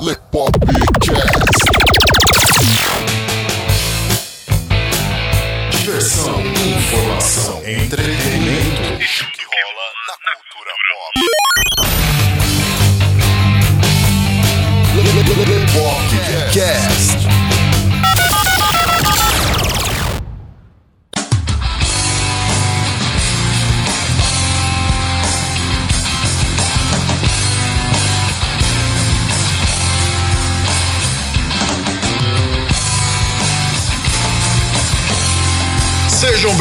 Lepopcast.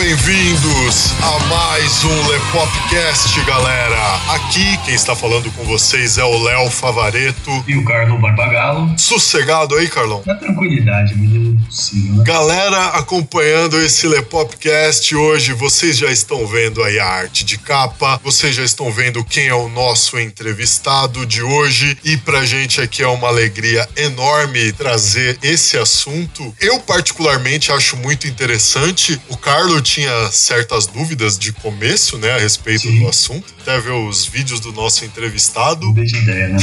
Bem-vindos a mais um Lepopcast, galera. Aqui quem está falando com vocês é o Léo Favareto. E o Carlos Barbagalo. Sossegado aí, Carlão? Na tranquilidade, medida possível, né? Galera acompanhando esse Lepopcast hoje, vocês já estão vendo aí a arte de capa, vocês já estão vendo quem é o nosso entrevistado de hoje e pra gente aqui é uma alegria enorme trazer esse assunto. Eu particularmente acho muito interessante. O Carlo tinha certas dúvidas de começo, né, a respeito Sim. do assunto. Até ver os vídeos do nosso entrevistado. Não deixa ideia, né?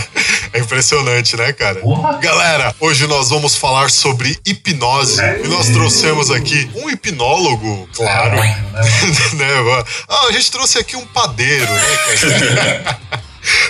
é impressionante, né, cara? Porra! Galera, hoje nós vamos falar sobre hipnose. É. E nós trouxemos aqui um hipnólogo, claro. Caralho, né? Ah, a gente trouxe aqui um padeiro, né?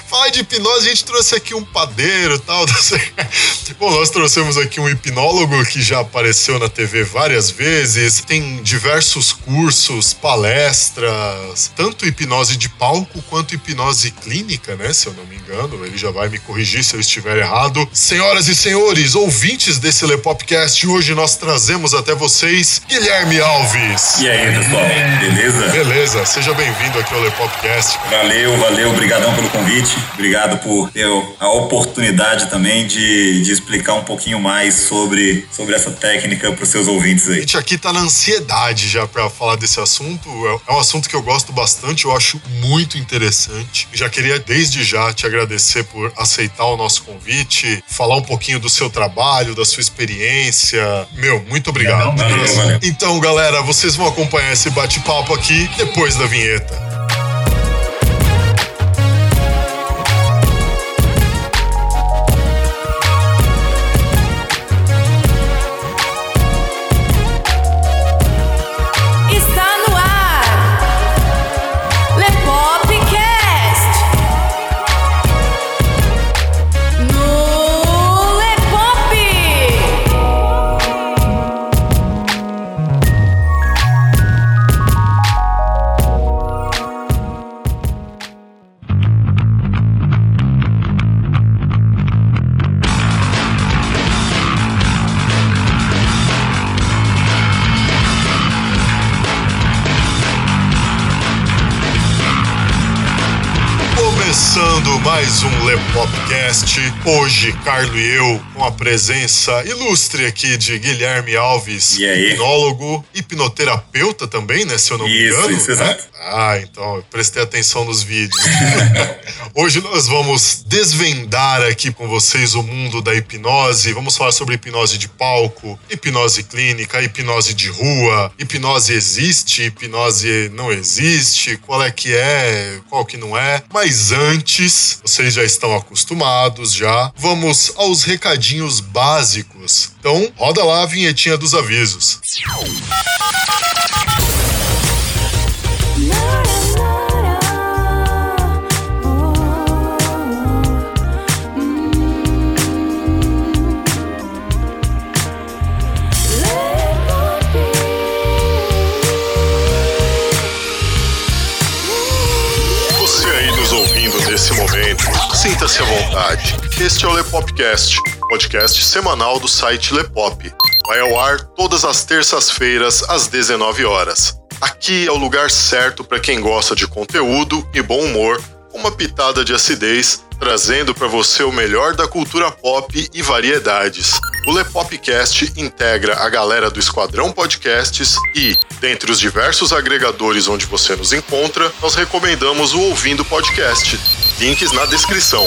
Falar de hipnose, a gente trouxe aqui um padeiro e tal. Bom, nós trouxemos aqui um hipnólogo que já apareceu na TV várias vezes, tem diversos cursos, palestras, tanto hipnose de palco quanto hipnose clínica, né? Se eu não me engano, ele já vai me corrigir se eu estiver errado. Senhoras e senhores, ouvintes desse Lepopcast, hoje nós trazemos até vocês Guilherme Alves. E aí, pessoal? Beleza? Beleza, seja bem-vindo aqui ao Lepopcast. Valeu, valeu, obrigadão pelo convite. Obrigado por ter a oportunidade também de, de explicar um pouquinho mais sobre, sobre essa técnica para os seus ouvintes A aí. gente aqui tá na ansiedade já pra falar desse assunto. É- É um assunto que eu gosto bastante, eu acho muito interessante. Já queria desde já te agradecer por aceitar o nosso convite, falar um pouquinho do seu trabalho, da sua experiência. Meu, muito obrigado. Valeu, valeu. Então, galera, vocês vão acompanhar esse bate-papo aqui depois da vinheta. Lepopcast. Hoje, Carlo e eu, com a presença ilustre aqui de Guilherme Alves, E hipnólogo, hipnoterapeuta também, né? Se eu não me Isso, engano. isso, né? exato. Ah, então, eu prestei atenção nos vídeos. Hoje nós vamos desvendar aqui com vocês o mundo da hipnose. Vamos falar sobre hipnose de palco, hipnose clínica, hipnose de rua, hipnose existe, hipnose não existe, qual é que é, qual que não é. Mas antes, vocês já estão acostumados já. Vamos aos recadinhos básicos. Então, roda lá a vinhetinha dos avisos. Você sinta-se à vontade. Este é o Lepopcast, podcast semanal do site Lepop. Vai ao ar todas as terças-feiras às 19 horas. Aqui é o lugar certo para quem gosta de conteúdo e bom humor, uma pitada de acidez, trazendo para você o melhor da cultura pop e variedades. O Lepopcast integra a galera do Esquadrão Podcasts e, dentre os diversos agregadores onde você nos encontra, nós recomendamos o Ouvindo Podcast. Links na descrição.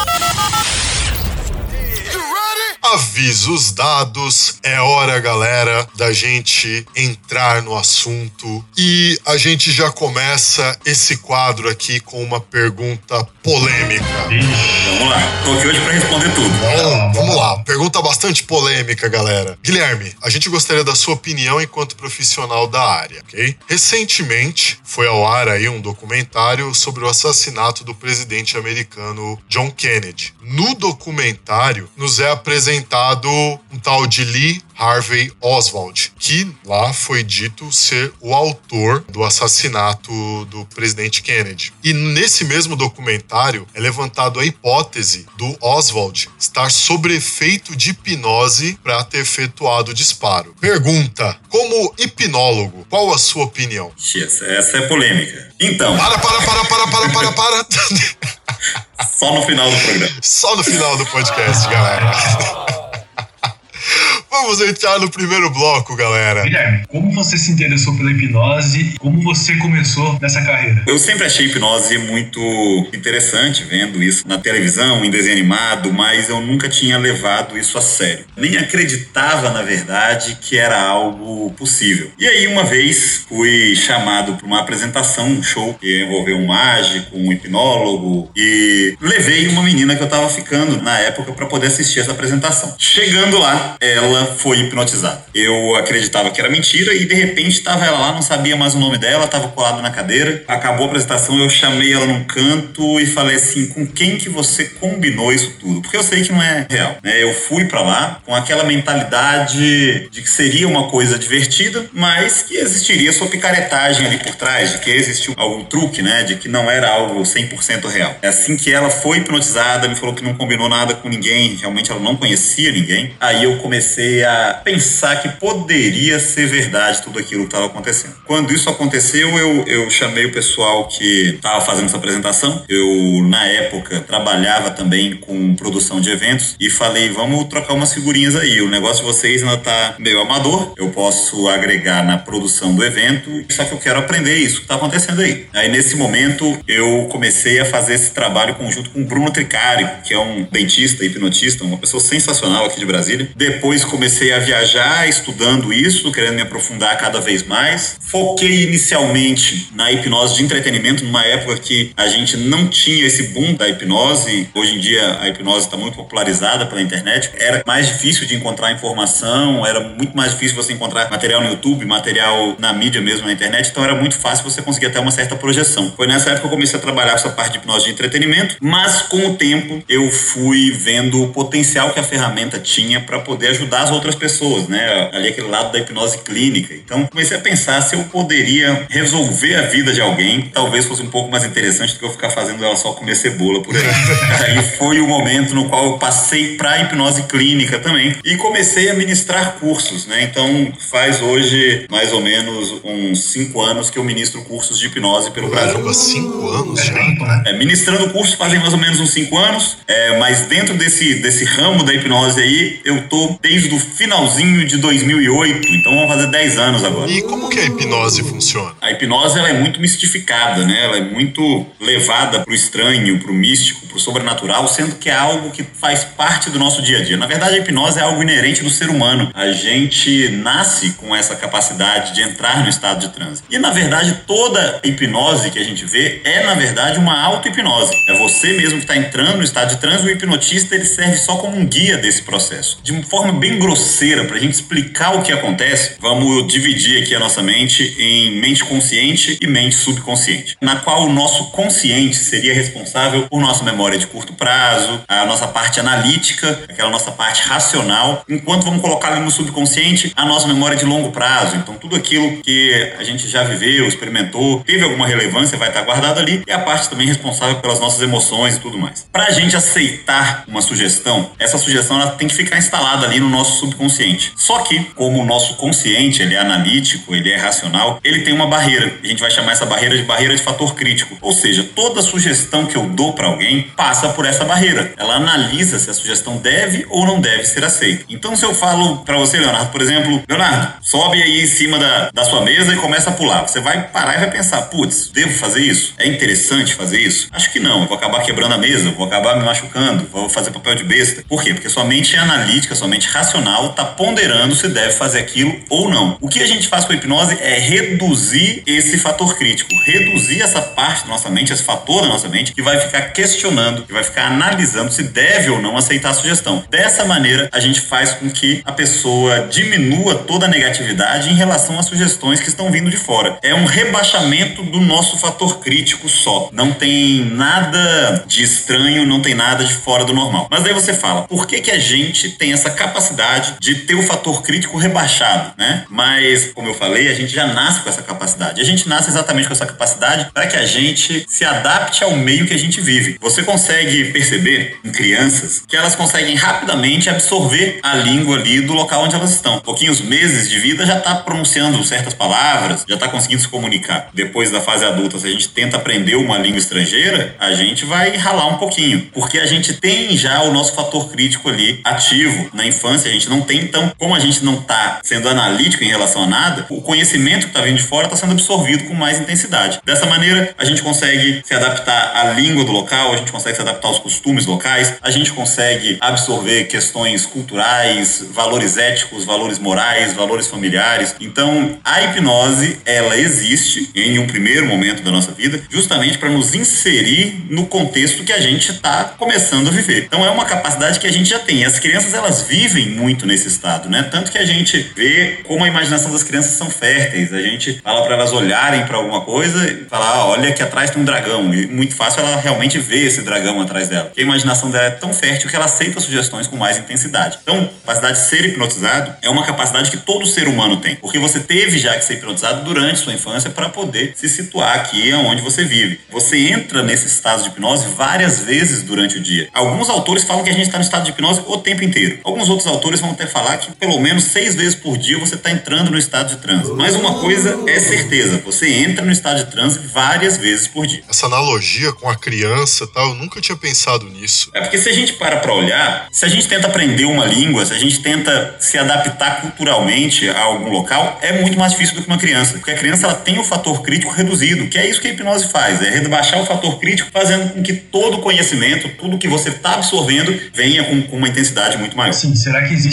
Avisos dados, é hora, galera, da gente entrar no assunto. E a gente já começa esse quadro aqui com uma pergunta polêmica. Vamos lá. Tô aqui hoje pra responder tudo. Bom, vamos lá. Pergunta bastante polêmica, galera. Guilherme, a gente gostaria da sua opinião enquanto profissional da área, ok? Recentemente foi ao ar aí um documentário sobre o assassinato do presidente americano John Kennedy. No documentário nos é apresentado um tal de Lee Harvey Oswald, que lá foi dito ser o autor do assassinato do presidente Kennedy. E nesse mesmo documentário é levantado a hipótese do Oswald estar sob efeito de hipnose para ter efetuado o disparo. Pergunta: como hipnólogo, qual a sua opinião? Essa, essa é polêmica. Então. Para, para, para, para, para, para, para. Só no final do programa. Só no final do podcast, galera. Vamos entrar no primeiro bloco, galera. Guilherme, como você se interessou pela hipnose? Como você começou nessa carreira? Eu sempre achei hipnose muito interessante, vendo isso na televisão, em desenho animado, mas eu nunca tinha levado isso a sério. Nem acreditava, na verdade, que era algo possível. E aí, uma vez, fui chamado para uma apresentação, um show que envolveu um mágico, um hipnólogo, e levei uma menina que eu estava ficando na época para poder assistir essa apresentação. Chegando lá, ela foi hipnotizada. Eu acreditava que era mentira e de repente estava ela lá, não sabia mais o nome dela, estava colado na cadeira. Acabou a apresentação, eu chamei ela num canto e falei assim: com quem que você combinou isso tudo? Porque eu sei que não é real. Né? Eu fui para lá com aquela mentalidade de que seria uma coisa divertida, mas que existiria sua picaretagem ali por trás, de que existiu algum truque, né? De que não era algo 100% real. É assim que ela foi hipnotizada, me falou que não combinou nada com ninguém, realmente ela não conhecia ninguém. Aí eu comecei a pensar que poderia ser verdade tudo aquilo que estava acontecendo. Quando isso aconteceu, eu, eu chamei o pessoal que estava fazendo essa apresentação. Eu, na época, trabalhava também com produção de eventos e falei: vamos trocar umas figurinhas aí. O negócio de vocês ainda tá meio amador. Eu posso agregar na produção do evento, só que eu quero aprender isso que está acontecendo aí. Aí, nesse momento, eu comecei a fazer esse trabalho conjunto com o Bruno Tricari, que é um dentista, hipnotista, uma pessoa sensacional aqui de Brasília. Depois comecei a viajar estudando isso, querendo me aprofundar cada vez mais. Foquei inicialmente na hipnose de entretenimento, numa época que a gente não tinha esse boom da hipnose. Hoje em dia a hipnose está muito popularizada pela internet. Era mais difícil de encontrar informação, era muito mais difícil você encontrar material no YouTube, material na mídia mesmo na internet, então era muito fácil você conseguir até uma certa projeção. Foi nessa época que eu comecei a trabalhar com essa parte de hipnose de entretenimento, mas com o tempo eu fui vendo o potencial que a ferramenta tinha para poder ajudar as outras pessoas, né? Ali aquele lado da hipnose clínica. Então comecei a pensar se eu poderia resolver a vida de alguém, talvez fosse um pouco mais interessante do que eu ficar fazendo ela só comer cebola por aí. aí foi o momento no qual eu passei para hipnose clínica também e comecei a ministrar cursos, né? Então faz hoje mais ou menos uns cinco anos que eu ministro cursos de hipnose pelo Brasil. Caramba, cinco anos já. É, ministrando cursos fazem mais ou menos uns cinco anos, é, mas dentro desse, desse ramo da hipnose aí, eu tô desde o finalzinho de 2008, então vamos fazer 10 anos agora. E como que a hipnose funciona? A hipnose ela é muito mistificada, né? Ela é muito levada pro estranho, pro místico, pro sobrenatural, sendo que é algo que faz parte do nosso dia a dia. Na verdade, a hipnose é algo inerente do ser humano. A gente nasce com essa capacidade de entrar no estado de transe. E na verdade, toda hipnose que a gente vê é na verdade uma auto-hipnose. É você mesmo que está entrando no estado de transe, o hipnotista ele serve só como um guia desse processo. De uma forma bem grosseira, para a gente explicar o que acontece, vamos dividir aqui a nossa mente em mente consciente e mente subconsciente, na qual o nosso consciente seria responsável por nossa memória de curto prazo, a nossa parte analítica, aquela nossa parte racional, enquanto vamos colocar ali no subconsciente a nossa memória de longo prazo. Então, tudo aquilo que a gente já viveu, experimentou, teve alguma relevância, vai estar guardado ali, e a parte também responsável pelas nossas emoções e tudo mais. Para a gente aceitar uma sugestão, essa sugestão ela tem que ficar instalada ali no nosso nosso subconsciente. Só que, como o nosso consciente ele é analítico, ele é racional, ele tem uma barreira. A gente vai chamar essa barreira de barreira de fator crítico. Ou seja, toda sugestão que eu dou para alguém passa por essa barreira. Ela analisa se a sugestão deve ou não deve ser aceita. Então, se eu falo para você, Leonardo, por exemplo, Leonardo, sobe aí em cima da, da sua mesa e começa a pular. Você vai parar e vai pensar, putz, devo fazer isso? É interessante fazer isso? Acho que não. Eu vou acabar quebrando a mesa, vou acabar me machucando, vou fazer papel de besta. Por quê? Porque sua mente é analítica, sua mente racional está ponderando se deve fazer aquilo ou não. O que a gente faz com a hipnose é reduzir esse fator crítico, reduzir essa parte da nossa mente, esse fator da nossa mente que vai ficar questionando, que vai ficar analisando se deve ou não aceitar a sugestão. Dessa maneira, a gente faz com que a pessoa diminua toda a negatividade em relação às sugestões que estão vindo de fora. É um rebaixamento do nosso fator crítico só. Não tem nada de estranho, não tem nada de fora do normal. Mas aí você fala, por que que a gente tem essa capacidade de ter o fator crítico rebaixado, né? Mas, como eu falei, a gente já nasce com essa capacidade. A gente nasce exatamente com essa capacidade para que a gente se adapte ao meio que a gente vive. Você consegue perceber em crianças que elas conseguem rapidamente absorver a língua ali do local onde elas estão. Pouquinhos meses de vida já está pronunciando certas palavras, já está conseguindo se comunicar. Depois da fase adulta, se a gente tenta aprender uma língua estrangeira, a gente vai ralar um pouquinho, porque a gente tem já o nosso fator crítico ali ativo. Na infância a gente não tem, então, como a gente não está sendo analítico em relação a nada, o conhecimento que está vindo de fora está sendo absorvido com mais intensidade. Dessa maneira, a gente consegue se adaptar à língua do local, a gente consegue se adaptar aos costumes locais, a gente consegue absorver questões culturais, valores éticos, valores morais, valores familiares. Então, a hipnose, ela existe em um primeiro momento da nossa vida, justamente para nos inserir no contexto que a gente está começando a viver. Então, é uma capacidade que a gente já tem. As crianças, elas vivem muito nesse estado, né? Tanto que a gente vê como a imaginação das crianças são férteis. A gente fala para elas olharem para alguma coisa e falar, ah, olha que atrás tem um dragão. E muito fácil ela realmente ver esse dragão atrás dela. Porque a imaginação dela é tão fértil que ela aceita sugestões com mais intensidade. Então, capacidade de ser hipnotizado é uma capacidade que todo ser humano tem. Porque você teve já que ser hipnotizado durante sua infância para poder se situar aqui onde você vive. Você entra nesse estado de hipnose várias vezes durante o dia. Alguns autores falam que a gente está no estado de hipnose o tempo inteiro. Alguns outros autores vão até falar que pelo menos seis vezes por dia você está entrando no estado de transe. Mas uma coisa é certeza, você entra no estado de transe várias vezes por dia. Essa analogia com a criança tal, eu nunca tinha pensado nisso. É porque se a gente para para olhar, se a gente tenta aprender uma língua, se a gente tenta se adaptar culturalmente a algum local, é muito mais difícil do que uma criança. Porque a criança ela tem o fator crítico reduzido, que é isso que a hipnose faz, é rebaixar o fator crítico, fazendo com que todo o conhecimento, tudo que você está absorvendo, venha com, com, uma intensidade muito maior. Sim, será que existe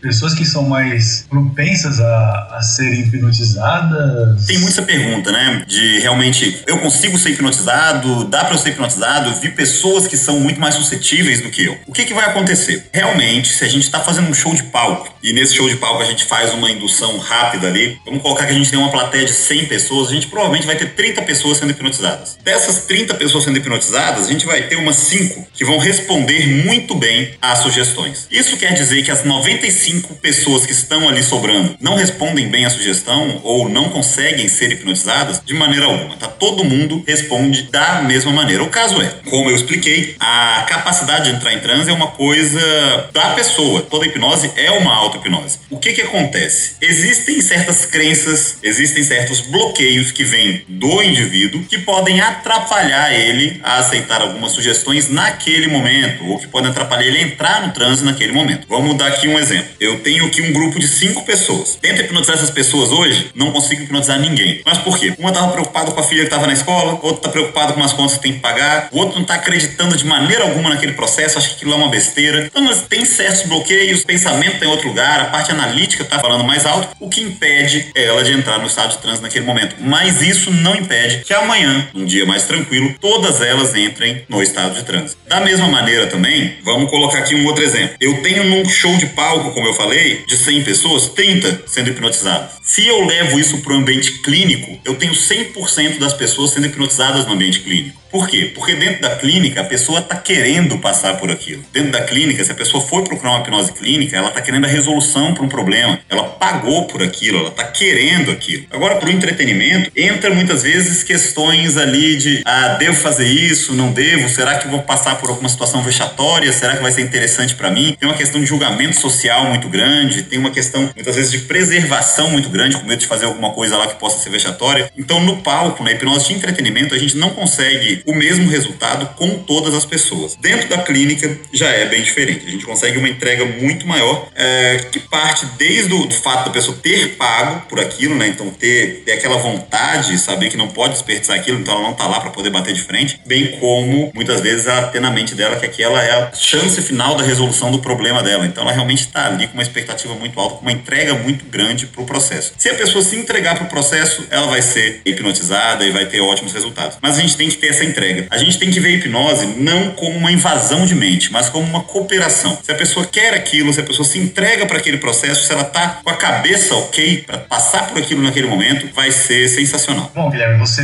pessoas que são mais propensas a, a serem hipnotizadas? Tem muita pergunta, né? De realmente, eu consigo ser hipnotizado? Dá para eu ser hipnotizado? Eu vi pessoas que são muito mais suscetíveis do que eu. O que, que vai acontecer? Realmente, se a gente está fazendo um show de palco e nesse show de palco a gente faz uma indução rápida ali, vamos colocar que a gente tem uma plateia de 100 pessoas, a gente provavelmente vai ter 30 pessoas sendo hipnotizadas. Dessas 30 pessoas sendo hipnotizadas, a gente vai ter umas 5 que vão responder muito bem às sugestões. Isso quer dizer que as 95 pessoas que estão ali sobrando não respondem bem à sugestão ou não conseguem ser hipnotizadas de maneira alguma, tá? Todo mundo responde da mesma maneira. O caso é, como eu expliquei, a capacidade de entrar em transe é uma coisa da pessoa. Toda hipnose é uma auto-hipnose. O que que acontece? Existem certas crenças, existem certos bloqueios que vêm do indivíduo que podem atrapalhar ele a aceitar algumas sugestões naquele momento, ou que podem atrapalhar ele a entrar no transe naquele momento. Vamos dar aqui um exemplo. Eu tenho aqui um grupo de cinco pessoas. Tento hipnotizar essas pessoas hoje, não consigo hipnotizar ninguém. Mas por quê? Uma estava preocupada com a filha que estava na escola, outro está preocupado com as contas que tem que pagar, o outro não está acreditando de maneira alguma naquele processo, acha que aquilo é uma besteira. Então, tem certos bloqueios, pensamento está em outro lugar, a parte analítica está falando mais alto, o que impede ela de entrar no estado de transe naquele momento. Mas isso não impede que amanhã, num dia mais tranquilo, todas elas entrem no estado de transe. Da mesma maneira também, vamos colocar aqui um outro exemplo. Eu tenho num show de palco, como eu falei, de 100 pessoas, 30 sendo hipnotizadas. Se eu levo isso para o ambiente clínico, eu tenho 100% das pessoas sendo hipnotizadas no ambiente clínico. Por quê? Porque dentro da clínica a pessoa está querendo passar por aquilo. Dentro da clínica, se a pessoa for procurar uma hipnose clínica, ela está querendo a resolução para um problema. Ela pagou por aquilo, ela está querendo aquilo. Agora, para o entretenimento, entra muitas vezes questões ali de ah, devo fazer isso, não devo, será que vou passar por alguma situação vexatória? Será que vai ser interessante para mim? Tem uma questão de julgamento social muito grande, tem uma questão muitas vezes de preservação muito grande, com medo de fazer alguma coisa lá que possa ser vexatória. Então, no palco, na hipnose de entretenimento, a gente não consegue o mesmo resultado com todas as pessoas. Dentro da clínica já é bem diferente. A gente consegue uma entrega muito maior é, que parte desde o fato da pessoa ter pago por aquilo, né? Então ter, ter aquela vontade, saber que não pode desperdiçar aquilo, então ela não tá lá para poder bater de frente, bem como muitas vezes ela ter na mente dela que aquela é a chance final da resolução do problema dela. Então ela realmente está ali com uma expectativa muito alta, com uma entrega muito grande para o processo. Se a pessoa se entregar para o processo, ela vai ser hipnotizada e vai ter ótimos resultados. Mas a gente tem que ter essa entrega. A gente tem que ver a hipnose não como uma invasão de mente, mas como uma cooperação. Se a pessoa quer aquilo, se a pessoa se entrega para aquele processo, se ela tá com a cabeça ok para passar por aquilo naquele momento, vai ser sensacional. Bom, Guilherme, você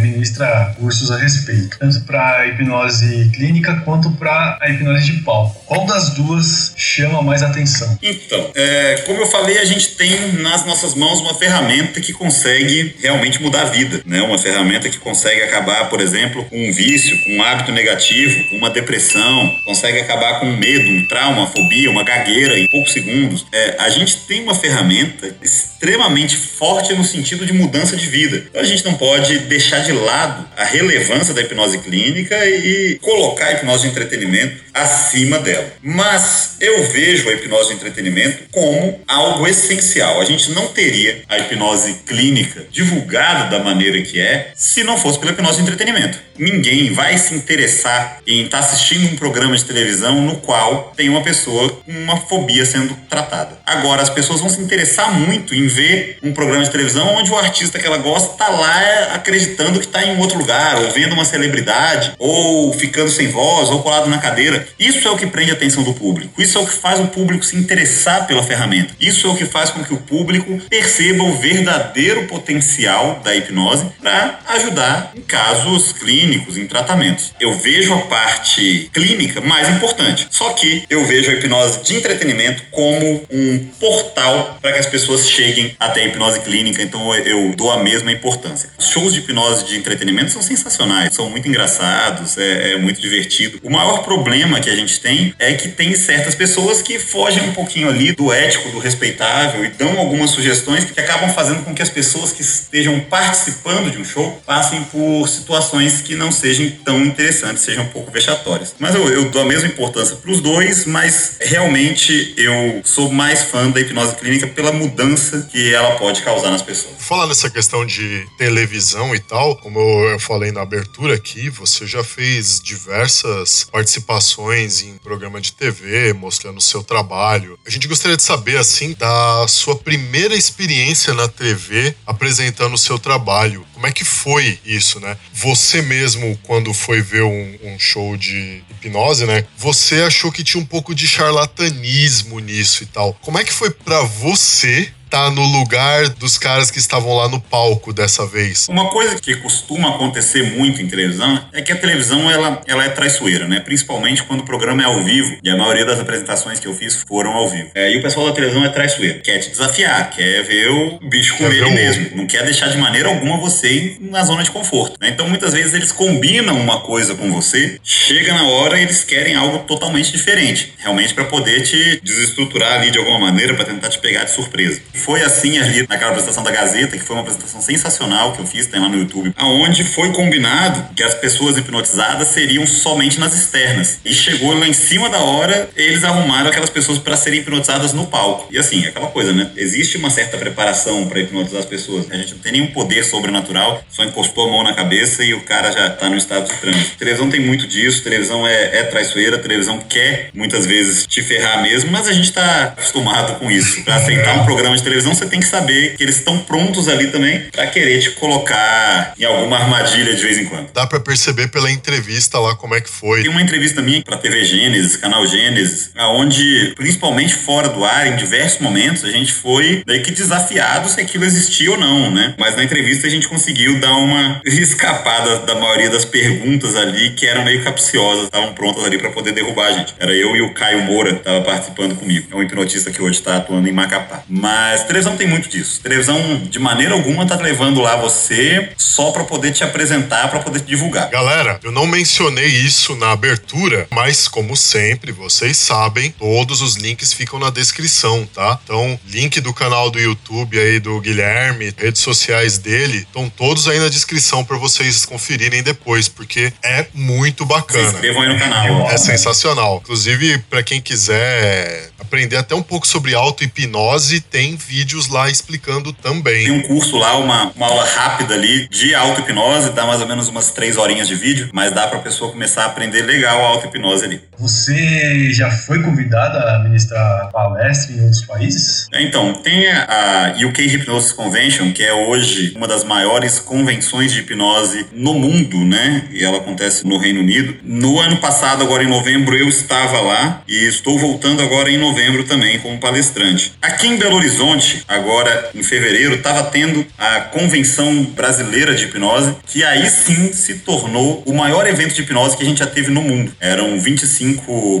ministra cursos a respeito, tanto para hipnose clínica quanto para a hipnose de palco. Qual das duas chama mais atenção? Então, é, como eu falei, a gente tem nas nossas mãos uma ferramenta que consegue realmente mudar a vida, né? Uma ferramenta que consegue acabar, por exemplo, com um vício, com um hábito negativo, com uma depressão, consegue acabar com um medo, um trauma, uma fobia, uma gagueira em poucos segundos. É, a gente tem uma ferramenta extremamente forte no sentido de mudança de vida. Então a gente não pode deixar de lado a relevância da hipnose clínica e colocar a hipnose de entretenimento acima dela. Mas eu vejo a hipnose de entretenimento como algo essencial. A gente não teria a hipnose clínica divulgada da maneira que é se não fosse pela hipnose de entretenimento. Ninguém vai se interessar em estar assistindo um programa de televisão no qual tem uma pessoa com uma fobia sendo tratada. Agora, as pessoas vão se interessar muito em ver um programa de televisão onde o artista que ela gosta está lá acreditando que está em outro lugar, ou vendo uma celebridade, ou ficando sem voz, ou colado na cadeira. Isso é o que prende a atenção do público. Isso é o que faz o público se interessar pela ferramenta. Isso é o que faz com que o público perceba o verdadeiro potencial da hipnose para ajudar em casos clínicos, em tratamentos. Eu vejo a parte clínica mais importante. Só que eu vejo a hipnose de entretenimento como um portal para que as pessoas cheguem até a hipnose clínica. Então eu dou a mesma importância. Os shows de hipnose de entretenimento são sensacionais, são muito engraçados, é, é muito divertido. O maior problema que a gente tem é que tem certas pessoas que fogem um pouquinho ali do ético, do respeitável e dão algumas sugestões que acabam fazendo com que as pessoas que estejam participando de um show passem por situações que não sejam tão interessantes, sejam um pouco vexatórias. Mas eu, eu dou a mesma importância para os dois, mas realmente eu sou mais fã da hipnose clínica pela mudança que ela pode causar nas pessoas. Falar nessa questão de televisão e tal, como eu falei na abertura aqui, você já fez diversas participações em programa de TV, mostrando o seu trabalho. A gente gostaria de saber, assim, da sua primeira experiência na TV apresentando o seu trabalho. Como é que foi isso, né? Você mesmo, quando foi ver um, um show de hipnose, né? Você achou que tinha um pouco de charlatanismo nisso e tal. Como é que foi para você tá no lugar dos caras que estavam lá no palco dessa vez. Uma coisa que costuma acontecer muito em televisão é que a televisão ela, ela é traiçoeira, né? Principalmente quando o programa é ao vivo. E a maioria das apresentações que eu fiz foram ao vivo. É, e o pessoal da televisão é traiçoeiro. Quer te desafiar, quer ver o bicho comer ele mesmo. Não quer deixar de maneira alguma você ir na zona de conforto. Né? Então muitas vezes eles combinam uma coisa com você, chega na hora e eles querem algo totalmente diferente. Realmente para poder te desestruturar ali de alguma maneira, para tentar te pegar de surpresa. Foi assim ali naquela apresentação da Gazeta, que foi uma apresentação sensacional que eu fiz, tem lá no YouTube, aonde foi combinado que as pessoas hipnotizadas seriam somente nas externas. E chegou lá em cima da hora, eles arrumaram aquelas pessoas para serem hipnotizadas no palco. E assim, aquela coisa, né? Existe uma certa preparação para hipnotizar as pessoas. A gente não tem nenhum poder sobrenatural, só encostou a mão na cabeça e o cara já tá no estado de trânsito. Televisão tem muito disso, televisão é, é traiçoeira, televisão quer muitas vezes te ferrar mesmo, mas a gente tá acostumado com isso. Pra aceitar um programa de televisão televisão, você tem que saber que eles estão prontos ali também para querer te colocar em alguma armadilha de vez em quando. Dá para perceber pela entrevista lá como é que foi. Tem uma entrevista minha para TV Gênesis, canal Gênesis, aonde principalmente fora do ar, em diversos momentos, a gente foi daí que desafiado se aquilo existia ou não, né? Mas na entrevista a gente conseguiu dar uma escapada da maioria das perguntas ali que eram meio capciosas, estavam prontas ali para poder derrubar a gente. Era eu e o Caio Moura que estava participando comigo. É um hipnotista que hoje está atuando em Macapá. Mas televisão tem muito disso. Televisão, de maneira alguma, tá levando lá você só para poder te apresentar, para poder te divulgar. Galera, eu não mencionei isso na abertura, mas como sempre, vocês sabem, todos os links ficam na descrição, tá? Então, link do canal do YouTube aí do Guilherme, redes sociais dele, estão todos aí na descrição para vocês conferirem depois, porque é muito Se bacana. inscrevam aí no canal. ó. É sensacional. Inclusive, para quem quiser aprender até um pouco sobre auto-hipnose, tem vídeos lá explicando Tem também. um curso lá, uma, uma aula rápida ali de auto-hipnose, dá mais ou menos umas três horinhas de vídeo, mas dá pra pessoa começar a aprender legal a auto-hipnose ali. Você já foi convidada a ministrar palestra em outros países? Então, tem a a UK Hypnosis Convention, que é hoje uma das maiores convenções de hipnose no mundo, né? E ela acontece no Reino Unido. No ano passado, agora em novembro, eu estava lá e estou voltando agora em novembro também como palestrante. Aqui em Belo Horizonte, agora em fevereiro, estava tendo a Convenção Brasileira de Hipnose, que aí sim se tornou o maior evento de hipnose que a gente já teve no mundo. Eram 25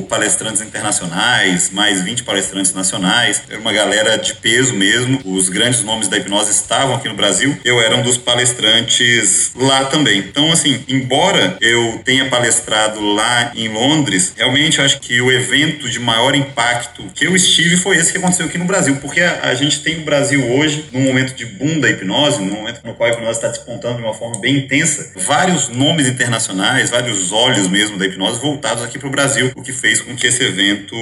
palestrantes internacionais, mais 20 palestrantes nacionais. Era uma galera de peso mesmo. Os grandes nomes da hipnose estavam aqui no Brasil. Eu era um dos palestrantes lá também. Então, assim, embora eu tenha palestrado lá em Londres, realmente acho que o evento de maior impacto que eu estive foi esse que aconteceu aqui no Brasil, porque a, a gente tem no Brasil hoje, num momento de boom da hipnose, num momento no qual a hipnose está despontando de uma forma bem intensa, vários nomes internacionais, vários olhos mesmo da hipnose voltados aqui para o Brasil, o que fez com que esse evento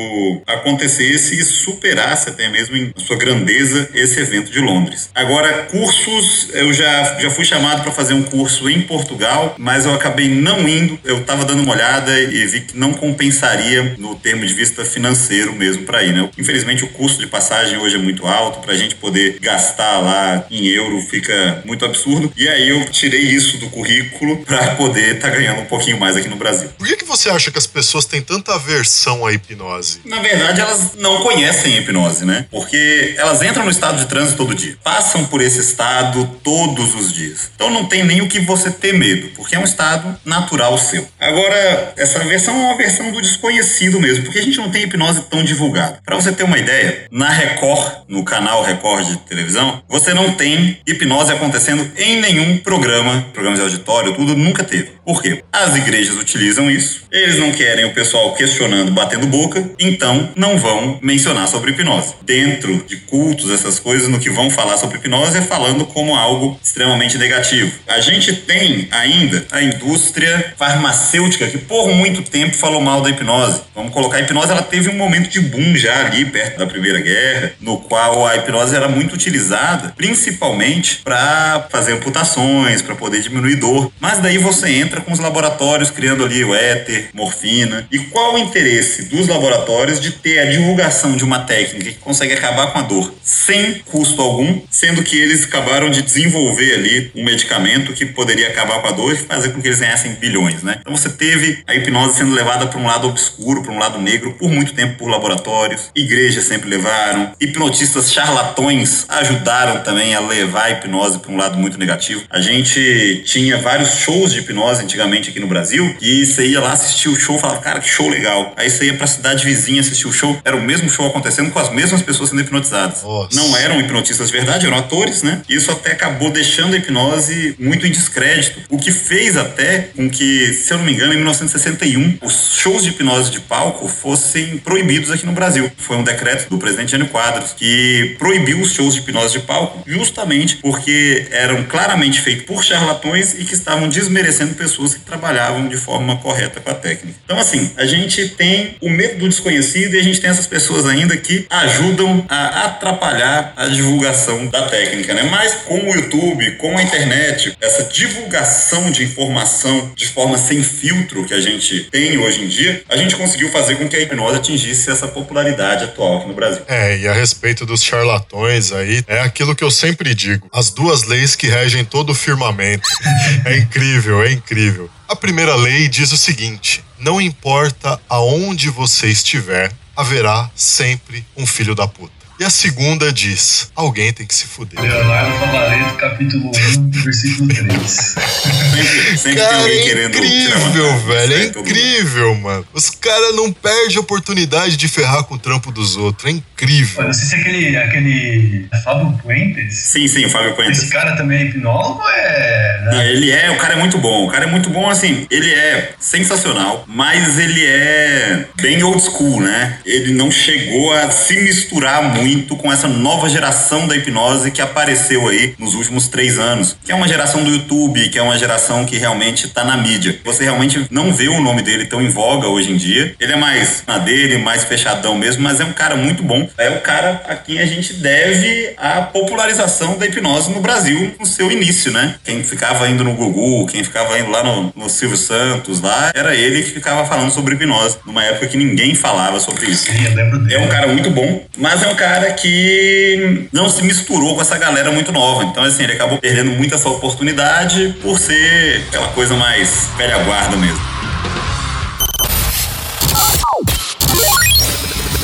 acontecesse e superasse até mesmo em sua grandeza esse evento de Londres. Agora, cursos, eu já, já fui chamado para fazer um curso em Portugal, mas eu acabei não indo. Eu estava dando uma olhada e vi que não compensaria no termo de vista financeiro mesmo para ir, né? Infelizmente, o custo de passagem hoje é muito alto, para a gente poder gastar lá em euro fica muito absurdo. E aí eu tirei isso do currículo para poder estar ganhando um pouquinho mais aqui no Brasil. Por que, que você acha que as pessoas têm tanta aversão à hipnose? Na verdade, elas não conhecem a hipnose, né? Porque elas entram no estado de transe todo dia. Passam por esse estado todos os dias. Então não tem nem o que você ter medo, porque é um estado natural seu. Agora, essa versão é uma versão do desconhecido mesmo, porque a gente não tem hipnose tão divulgada. Para você ter uma ideia, na Record, no canal Record de televisão, você não tem hipnose acontecendo em nenhum programa, programas de auditório, tudo, nunca teve. Por quê? As igrejas utilizam isso, eles não querem o pessoal questionando, batendo boca, então não vão mencionar sobre hipnose. Dentro de cultos, essas coisas, no que vão falar sobre hipnose é falando como algo extremamente negativo. A gente tem ainda a indústria farmacêutica que por muito tempo falou mal da hipnose. Vamos colocar a hipnose, ela teve um momento de boom já ali perto da Primeira Guerra, no qual a hipnose era muito utilizada, principalmente para fazer amputações, para poder diminuir dor. Mas daí você entra com os laboratórios criando ali o éter, morfina. E qual o interesse dos laboratórios de ter a divulgação de uma técnica que consegue acabar com a dor sem custo algum, sendo que eles acabaram de desenvolver ali um medicamento que poderia acabar com a dor e fazer com que eles ganhassem bilhões, né? Então você teve a hipnose sendo levada para um lado obscuro, para um lado negro, por muito tempo por laboratórios. Igrejas sempre levaram. Hipnotistas charlatões ajudaram também a levar a hipnose para um lado muito negativo. A gente tinha vários shows de hipnose antigamente aqui no Brasil e você ia lá assistir o show e falava, cara, que show legal. Aí você ia para a cidade vizinha assistir o show, era o mesmo show acontecendo com as mesmas pessoas sendo hipnotizadas. Nossa. Não eram hipnotistas de verdade, eram atores, né? E isso até acabou deixando a hipnose muito em descrédito. O que fez até com que, se eu não me engano, em 1961, os shows de hipnose de palco fossem proibidos aqui no Brasil. Foi um decreto do presidente Jânio Quadros que proibiu os shows de hipnose de palco justamente porque eram claramente feitos por charlatões e que estavam desmerecendo pessoas que trabalhavam de forma correta com a técnica. Então, assim, a gente tem o medo do desconhecido e a gente tem essas pessoas ainda que ajudam a atrapalhar a divulgação da técnica, né? Mas com o YouTube, com a internet, essa divulgação de informação de forma sem filtro que a gente tem hoje em dia, a gente conseguiu fazer com que a hipnose atingisse essa popularidade atual aqui no Brasil. É, e a respeito dos charlatões aí, é aquilo que eu sempre digo: as duas leis que regem todo o firmamento. é incrível, é incrível. A primeira lei diz o seguinte: não importa aonde você estiver, haverá sempre um filho da puta. E a segunda diz: alguém tem que se fuder. Leonardo Favareto, capítulo 1, versículo 3. Sempre, sempre tem Cara, alguém é querendo tirar incrível, velho. É incrível, mano. Os caras não perdem a oportunidade de ferrar com o trampo dos outros. É incrível. Não sei se é aquele, aquele Fábio Puentes. Sim, sim, o Fábio Puentes. Esse cara também é hipnólogo é. Não, né? ele é, o cara é muito bom. O cara é muito bom, assim, ele é sensacional, mas ele é bem old school, né? Ele não chegou a se misturar muito com essa nova geração da hipnose que apareceu aí nos últimos três anos. Que é uma geração do YouTube, que é uma geração que realmente tá na mídia. Você realmente não vê o nome dele tão em voga hoje em dia. Ele é mais na dele, mais fechadão mesmo, mas é um cara muito bom. É o cara a quem a gente deve a popularização da hipnose no Brasil no seu início, né? Quem ficava indo no Gugu, quem ficava indo lá no, no Silvio Santos, lá, era ele que ficava falando sobre hipnose, numa época que ninguém falava sobre isso. Sim, eu lembro dele. É um cara muito bom, mas é um cara que não se misturou com essa galera muito nova. Então, assim, ele acabou perdendo muito essa oportunidade por ser aquela coisa mais velha guarda mesmo.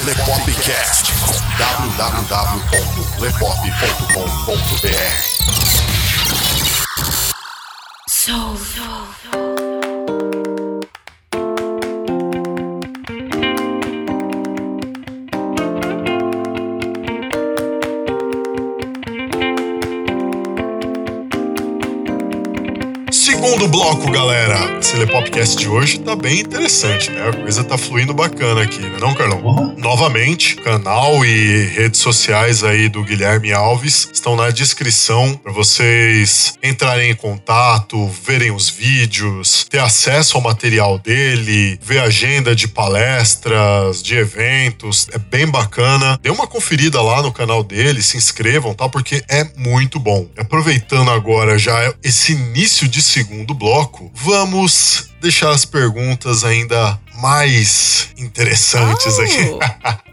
Lepopcast. www.lepop.com.br Soul. Segundo bloco, galera. Esse Lepopcast de hoje tá bem interessante, né? A coisa tá fluindo bacana aqui, né não, Carlão? Porra. Novamente, canal e redes sociais aí do Guilherme Alves estão na descrição para vocês entrarem em contato, verem os vídeos, ter acesso ao material dele, ver agenda de palestras, de eventos. É bem bacana. Dê uma conferida lá no canal dele, se inscrevam, tá? Porque é muito bom. Aproveitando agora já esse início de segundo bloco, vamos deixar as perguntas ainda mais interessantes aqui.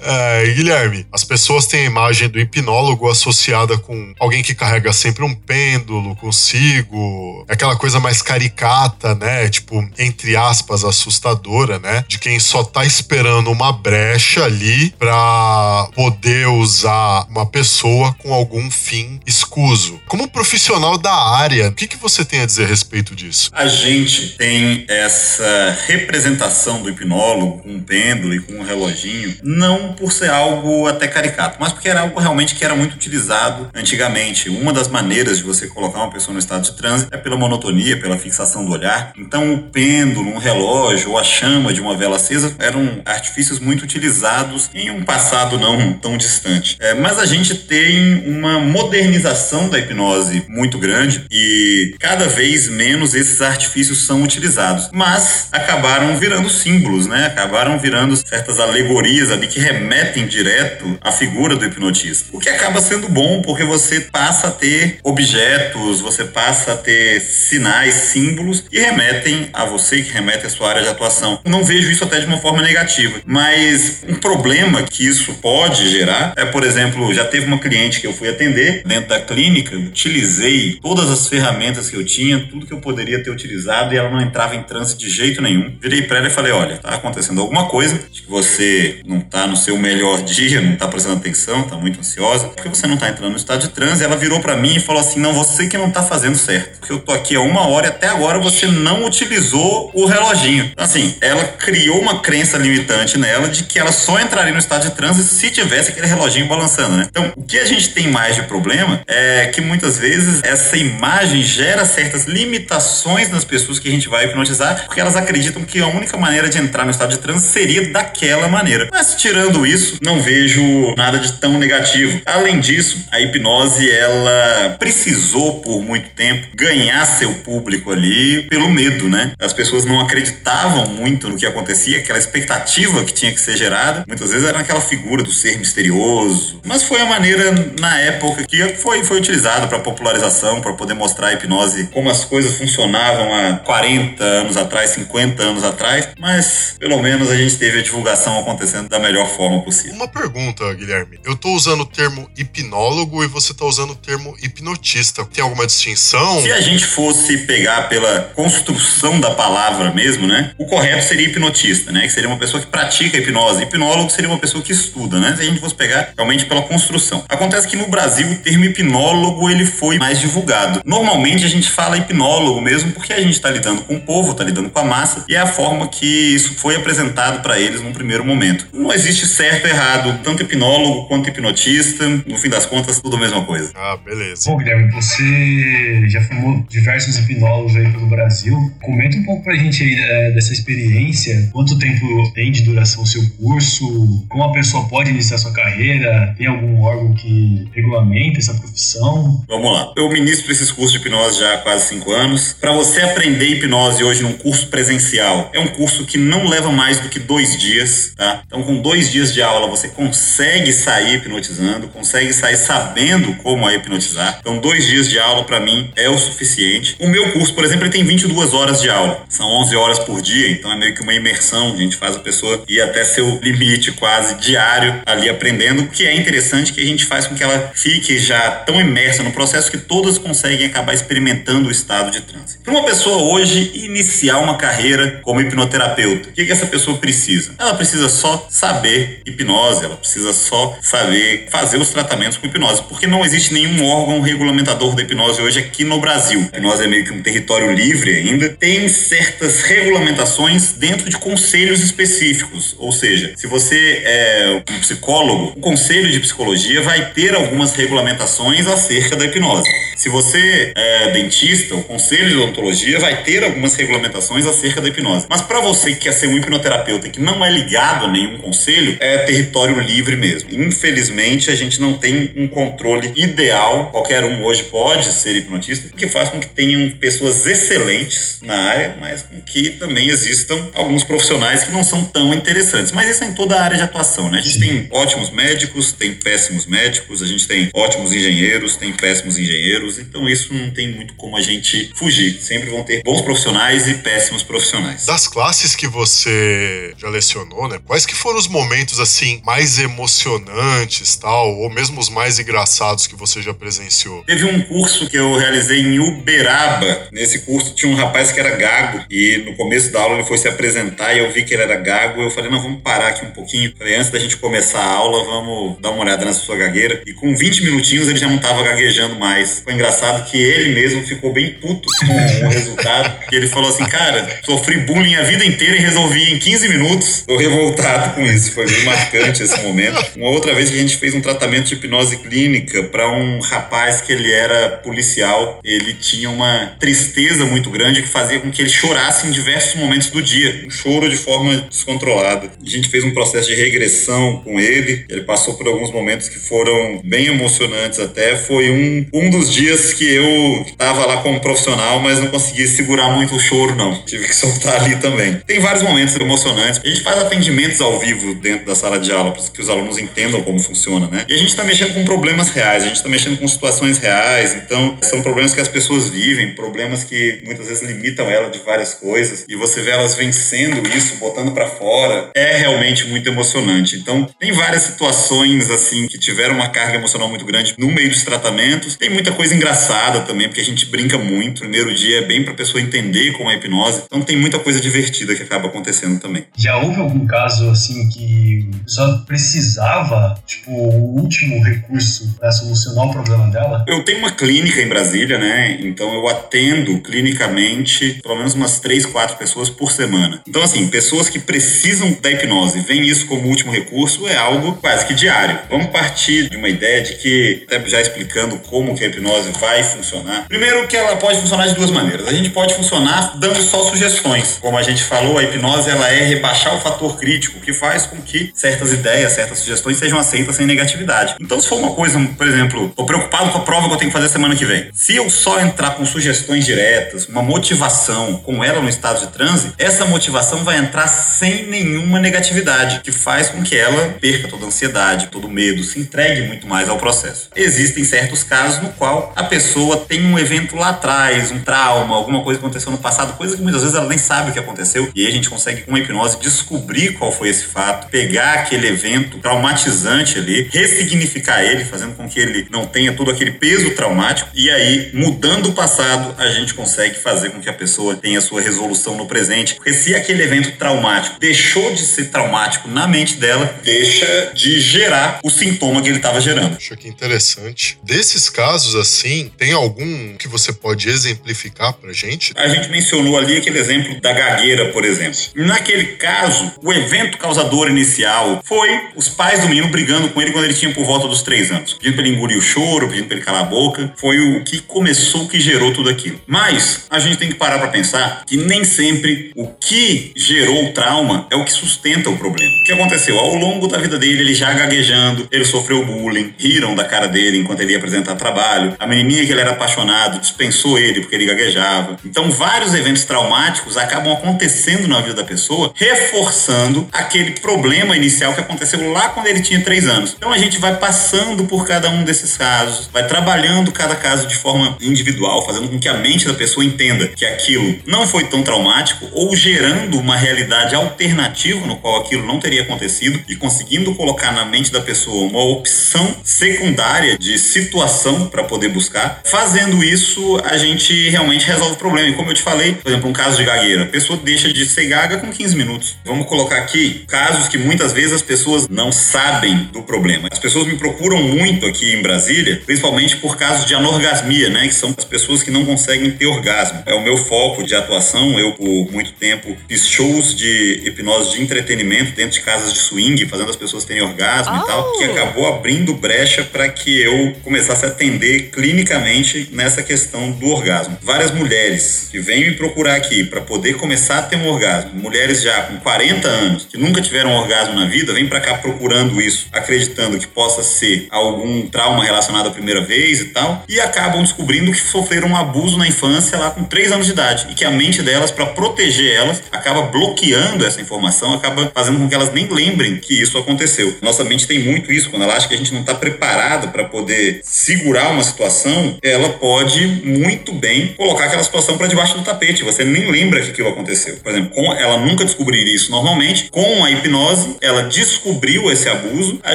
É, Guilherme, as pessoas têm a imagem do hipnólogo associada com alguém que carrega sempre um pêndulo consigo, aquela coisa mais caricata, né? Tipo, entre aspas, assustadora, né? De quem só tá esperando uma brecha ali pra poder usar uma pessoa com algum fim escuso. Como profissional da área, o que, que você tem a dizer a respeito disso? A gente tem essa representação do hipnólogo com um pêndulo e com um reloginho, não por ser algo até caricato, mas porque era algo realmente que era muito utilizado antigamente. Uma das maneiras de você colocar uma pessoa no estado de transe é pela monotonia, pela fixação do olhar. Então, o pêndulo, um relógio ou a chama de uma vela acesa eram artifícios muito utilizados em um passado não tão distante. É, mas a gente tem uma modernização da hipnose muito grande e cada vez menos esses artifícios são utilizados, mas acabaram virando símbolos, né? Acabaram virando certas alegorias ali que remetem direto à figura do hipnotista. O que acaba sendo bom porque você passa a ter objetos, você passa a ter sinais, símbolos que remetem a você, que remetem à sua área de atuação. Não vejo isso até de uma forma negativa, mas um problema que isso pode gerar é, por exemplo, já teve uma cliente que eu fui atender dentro da clínica, utilizei todas as ferramentas que eu tinha, tudo que eu poderia ter utilizado e ela não entrava em transe de jeito nenhum. Virei pra ela e falei: olha, tá acontecendo alguma coisa, acho que você não tá no seu melhor dia, não tá prestando atenção, tá muito ansiosa, porque você não tá entrando no estado de transe. Ela virou pra mim e falou assim: não, você que não tá fazendo certo, porque eu tô aqui há uma hora e até agora você não utilizou o reloginho. Assim, ela criou uma crença limitante nela de que ela só entraria no estado de transe se tivesse aquele reloginho balançando, né? Então, o que a gente tem mais de problema é que muitas vezes essa imagem gera certas limitações nas pessoas que a gente vai hipnotizar, porque elas acreditam que a única maneira de entrar no estado de transe seria daquela maneira. Mas tirando isso, não vejo nada de tão negativo. Além disso, a hipnose ela precisou por muito tempo ganhar seu público ali pelo medo, né? As pessoas não acreditavam muito no que acontecia, aquela expectativa que tinha que ser gerada. Muitas vezes era aquela figura do ser misterioso. Mas foi a maneira na época que foi foi utilizada para popularização, para poder mostrar a hipnose como as coisas funcionavam há 40 anos atrás, 50 anos atrás, mas pelo menos a gente teve a divulgação acontecendo da melhor forma possível. Uma pergunta, Guilherme. Eu tô usando o termo hipnólogo e você tá usando o termo hipnotista. Tem alguma distinção? Se a gente fosse pegar pela construção da palavra mesmo, né? O correto seria hipnotista, né? Que seria uma pessoa que pratica hipnose. Hipnólogo seria uma pessoa que estuda, né? Se a gente fosse pegar realmente pela construção. Acontece que no Brasil o termo hipnólogo ele foi mais divulgado. Normalmente a gente fala hipnólogo mesmo porque a gente está lidando com o povo, está lidando com a massa e é a forma que isso foi apresentado para eles num primeiro momento. Não existe certo ou errado, tanto hipnólogo quanto hipnotista, no fim das contas, tudo a mesma coisa. Ah, beleza. Bom, Guilherme, você já formou diversos hipnólogos aí pelo Brasil. Comenta um pouco pra gente aí é, dessa experiência. Quanto tempo tem de duração o seu curso? Como a pessoa pode iniciar sua carreira? Tem algum órgão que regulamenta essa profissão? Vamos lá. Eu ministro esses cursos de hipnose já há quase cinco anos. Para você aprender hipnose hoje num curso presencial, é um curso que não leva mais do que dois dias, tá? Então, com dois dias de aula, você consegue sair hipnotizando, consegue sair sabendo como é hipnotizar. Então, dois dias de aula, para mim, é o suficiente. O meu curso, por exemplo, ele tem 22 horas de aula. São 11 horas por dia, então é meio que uma imersão. A gente faz a pessoa ir até seu limite quase diário ali aprendendo, o que é interessante que a gente faz com que ela fique já tão imersa no processo que todas conseguem acabar experimentando o estado de transe. Para uma pessoa hoje iniciar uma carreira como hipnoterapeuta, o que, que essa pessoa precisa? Ela precisa só saber hipnose, ela precisa só saber fazer os tratamentos com hipnose, porque não existe nenhum órgão regulamentador da hipnose hoje aqui no Brasil. A hipnose é meio que um território livre ainda. Tem certas regulamentações dentro de conselhos específicos, ou seja, se você é um psicólogo, o conselho de psicologia vai ter algumas regulamentações acerca da hipnose. Se você é dentista, o conselho de odontologia vai ter algumas regulamentações acerca da hipnose. Mas para você que quer ser um hipnoterapeuta que não é ligado a nenhum conselho, é território livre mesmo. Infelizmente, a gente não tem um controle ideal. Qualquer um hoje pode ser hipnotista, o que faz com que tenham pessoas excelentes na área, mas com que também existam alguns profissionais que não são tão interessantes. Mas isso é em toda a área de atuação, né? A gente tem ótimos médicos, tem péssimos médicos, a gente tem ótimos engenheiros, tem péssimos engenheiros, então isso não tem muito como a gente fugir. Sempre vão ter bons profissionais e péssimos profissionais. Das classes que você já lecionou, né? Quais que foram os momentos assim mais emocionantes, tal, ou mesmo os mais engraçados que você já presenciou? Teve um curso que eu realizei em Uberaba. Nesse curso tinha um rapaz que era gago e no começo da aula ele foi se apresentar e eu vi que ele era gago. Eu falei, não, vamos parar aqui um pouquinho. Falei, antes da gente começar a aula, vamos dar uma olhada nessa sua gagueira. E com 20 minutinhos ele já não tava gaguejando mais. Foi engraçado que ele mesmo ficou bem puto com o resultado. E ele falou assim, cara, sofri bullying a vida inteira e resolvi em 15 minutos. Tô revoltado com isso. Foi bem marcante esse momento. Uma outra vez que a gente fez um tratamento de hipnose clínica para um rapaz que ele era policial. Ele tinha uma tristeza muito grande que fazia com que ele chorasse em diversos momentos do dia. Um choro de forma descontrolada. A gente fez um processo de regressão com ele. Ele passou por alguns momentos que foram bem emocionantes até. Foi um, um dos dias que eu estava lá como profissional, mas não consegui segurar muito o choro, não. Tive que soltar ali também. Tem vários momentos emocionantes. A gente faz atendimentos ao vivo dentro da sala de aula para que os alunos entendam como funciona, né? E a gente está mexendo com problemas reais, a gente está mexendo com situações reais. Então, são problemas que as pessoas vivem, problemas que muitas vezes limitam ela de várias coisas. E você vê elas vencendo isso, botando para fora, é realmente muito emocionante. Então, tem várias situações assim que tiveram uma carga emocional muito grande no meio dos tratamentos. Tem muita coisa engraçada também, porque a gente brinca muito. O primeiro dia é bem para a pessoa entender como é a hipnose. Então, tem muita coisa divertida que acaba acontecendo também. Já houve algum caso assim que pessoa precisava, tipo, o último recurso para solucionar o problema dela? Eu tenho uma clínica em Brasília, né? Então eu atendo clinicamente pelo menos umas três, quatro pessoas por semana. Então, assim, pessoas que precisam da hipnose, veem isso como último recurso, é algo quase que diário. Vamos partir de uma ideia de que, até já explicando como que a hipnose vai funcionar. Primeiro que ela pode funcionar de duas maneiras. A gente pode funcionar dando só sugestões. Como a gente falou, a hipnose ela é rebaixar o fator crítico, que faz com que certas ideias, certas sugestões sejam aceitas sem negatividade. Então, se for uma coisa, por exemplo, tô preocupado com a prova que eu tenho que fazer semana que vem. Se eu só entrar com sugestões diretas, uma motivação com ela no estado de transe, essa motivação vai entrar sem nenhuma negatividade, que faz com que ela perca toda a ansiedade, todo o medo, se entregue muito mais ao processo. Existem certos casos no qual a pessoa tem um evento lá atrás, um trauma, alguma coisa que aconteceu no passado, coisa que muitas vezes ela nem sabe o que aconteceu, e aí a gente consegue com a hipnose descobrir qual foi esse fato, pegar aquele evento traumatizante ali, ressignificar ele, fazendo com que ele não tenha todo aquele peso traumático, e aí, mudando o passado, a gente consegue fazer com que a pessoa tenha sua resolução no presente. Porque se aquele evento traumático deixou de ser traumático na mente dela, deixa de gerar o sintoma que ele estava gerando. Acho que interessante. Desses casos assim, tem algum que você pode exemplificar pra gente? A gente mencionou ali aquele exemplo da gagueira, por exemplo. Naquele caso, o evento causador inicial foi os pais do menino brigando com ele quando ele tinha por volta dos três anos. Pedindo pra ele engolir o choro, pedindo pra ele calar a boca. Foi o que começou, o que gerou tudo aquilo. Mas a gente tem que parar pra pensar que nem sempre o que gerou o trauma é o que sustenta o problema. O que aconteceu? Ao longo da vida dele, ele já gaguejando, ele sofreu bullying, riram da cara dele enquanto ele ia apresentar trabalho. A menininha que ele era apaixonado dispensou ele porque ele gaguejava. Então, vários eventos traumáticos acabam acontecendo na vida da pessoa, reforçando aquele problema inicial que aconteceu lá quando ele tinha três anos. Então, a gente vai passando por cada um desses casos, vai trabalhando cada caso de forma individual, fazendo com que a mente da pessoa entenda que aquilo não foi tão traumático ou gerando uma realidade alternativa no qual aquilo não teria acontecido e conseguindo colocar na mente da pessoa uma opção secundária de situação para poder buscar. Fazendo isso, a gente realmente resolve o problema. E como eu te falei, por exemplo, um caso de gagueira, a pessoa deixa de ser gaga com 15 minutos. Vamos colocar aqui casos que muitas vezes as pessoas não sabem do problema. As pessoas me procuram muito aqui em Brasília, principalmente por casos de anorgasmia, né, que são as pessoas que não conseguem ter orgasmo. É o meu foco de atuação. Eu por muito tempo fiz shows de hipnose de entretenimento dentro de casas de swing, fazendo as pessoas terem orgasmo oh. e tal, que acabou abrindo brecha para que eu começasse a atender clinicamente nessa questão do orgasmo. Várias mulheres que vêm me procurar aqui para poder começar a ter um orgasmo, mulheres já com 40 anos que nunca tiveram um orgasmo na vida, vêm para cá procurando isso, acreditando que possa ser algum trauma relacionado à primeira vez e tal, e acabam descobrindo que sofreram um abuso na infância lá com 3 anos de idade e que a mente delas, para proteger elas, acaba bloqueando essa informação, acaba fazendo com que elas nem lembrem que isso aconteceu. Nossa mente tem muito isso, quando ela acha que a gente não está preparado para poder segurar uma situação, ela pode muito bem colocar aquela situação para debaixo do tapete. Você nem lembra que aquilo aconteceu. Por exemplo, com ela nunca descobriria isso normalmente. Com a hipnose, ela descobriu esse abuso, a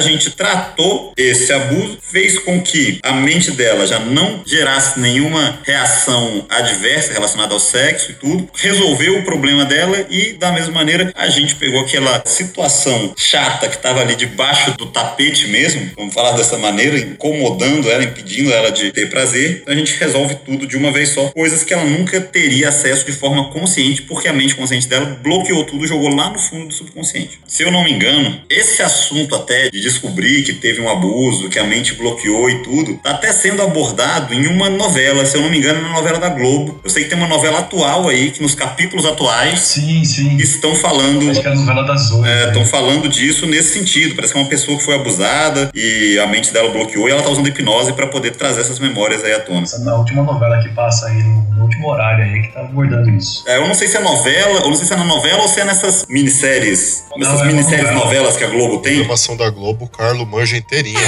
gente tratou esse abuso, fez com que a mente dela já não gerasse nenhuma reação adversa relacionada ao sexo e tudo, resolveu o problema dela e da mesma maneira a gente pegou aquela situação chata que estava ali debaixo do tapete mesmo, vamos falar dessa maneira, incomodando ela, impedindo ela de ter prazer. A gente resolve tudo de uma vez só, coisas que ela nunca teria acesso de forma consciente, porque a mente consciente dela bloqueou tudo, jogou lá no fundo do subconsciente. Se eu não me engano, esse assunto até de descobrir que teve um abuso, que a mente bloqueou e tudo, tá até sendo abordado em uma novela, se eu não me engano, na novela da Globo. Eu sei que tem uma novela atual aí, que nos capítulos atuais sim, sim. estão falando. Acho que é a novela das oito. É, estão né? falando disso nesse sentido. Parece que é uma pessoa que foi abusada e a mente dela bloqueou e ela tá usando hipnose para poder trazer essas memórias aí à tona. Essa na última novela que passa aí, no, no, último horário aí, que tá abordando isso. É, eu não sei se é novela, eu não sei se é na novela ou se é nessas minisséries. Não, essas é minisséries novela. novelas que a Globo tem. A programação da Globo, o Carlo manja inteirinha.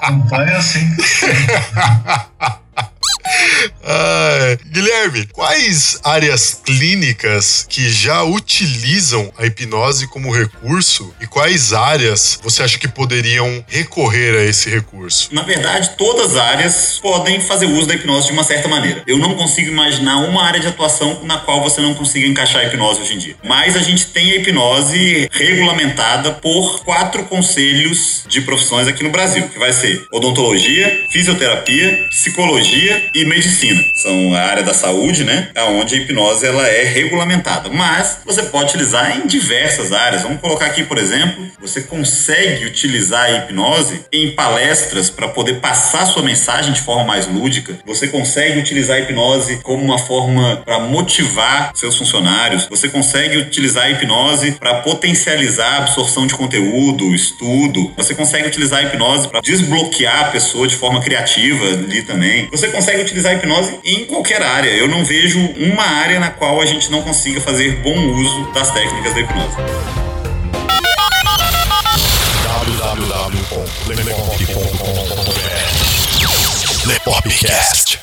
Acompanha assim. Ah, Guilherme, quais áreas clínicas que já utilizam a hipnose como recurso e quais áreas você acha que poderiam recorrer a esse recurso? Na verdade, todas as áreas podem fazer uso da hipnose de uma certa maneira. Eu não consigo imaginar uma área de atuação na qual você não consiga encaixar a hipnose hoje em dia. Mas a gente tem a hipnose regulamentada por quatro conselhos de profissões aqui no Brasil, que vai ser odontologia, fisioterapia, psicologia e medicina. São a área da saúde né? Onde a hipnose ela é regulamentada. Mas você pode utilizar em diversas áreas. Vamos colocar aqui, por exemplo, você consegue utilizar a hipnose em palestras para poder passar sua mensagem de forma mais lúdica. Você consegue utilizar a hipnose como uma forma para motivar seus funcionários. Você consegue utilizar a hipnose para potencializar a absorção de conteúdo, estudo. Você consegue utilizar a hipnose para desbloquear a pessoa de forma criativa ali também. Você consegue utilizar a hipnose em qualquer área. Eu não vejo uma área na qual a gente não consiga fazer bom uso das técnicas da hipnose. www.lepop.com.br Lepopcast.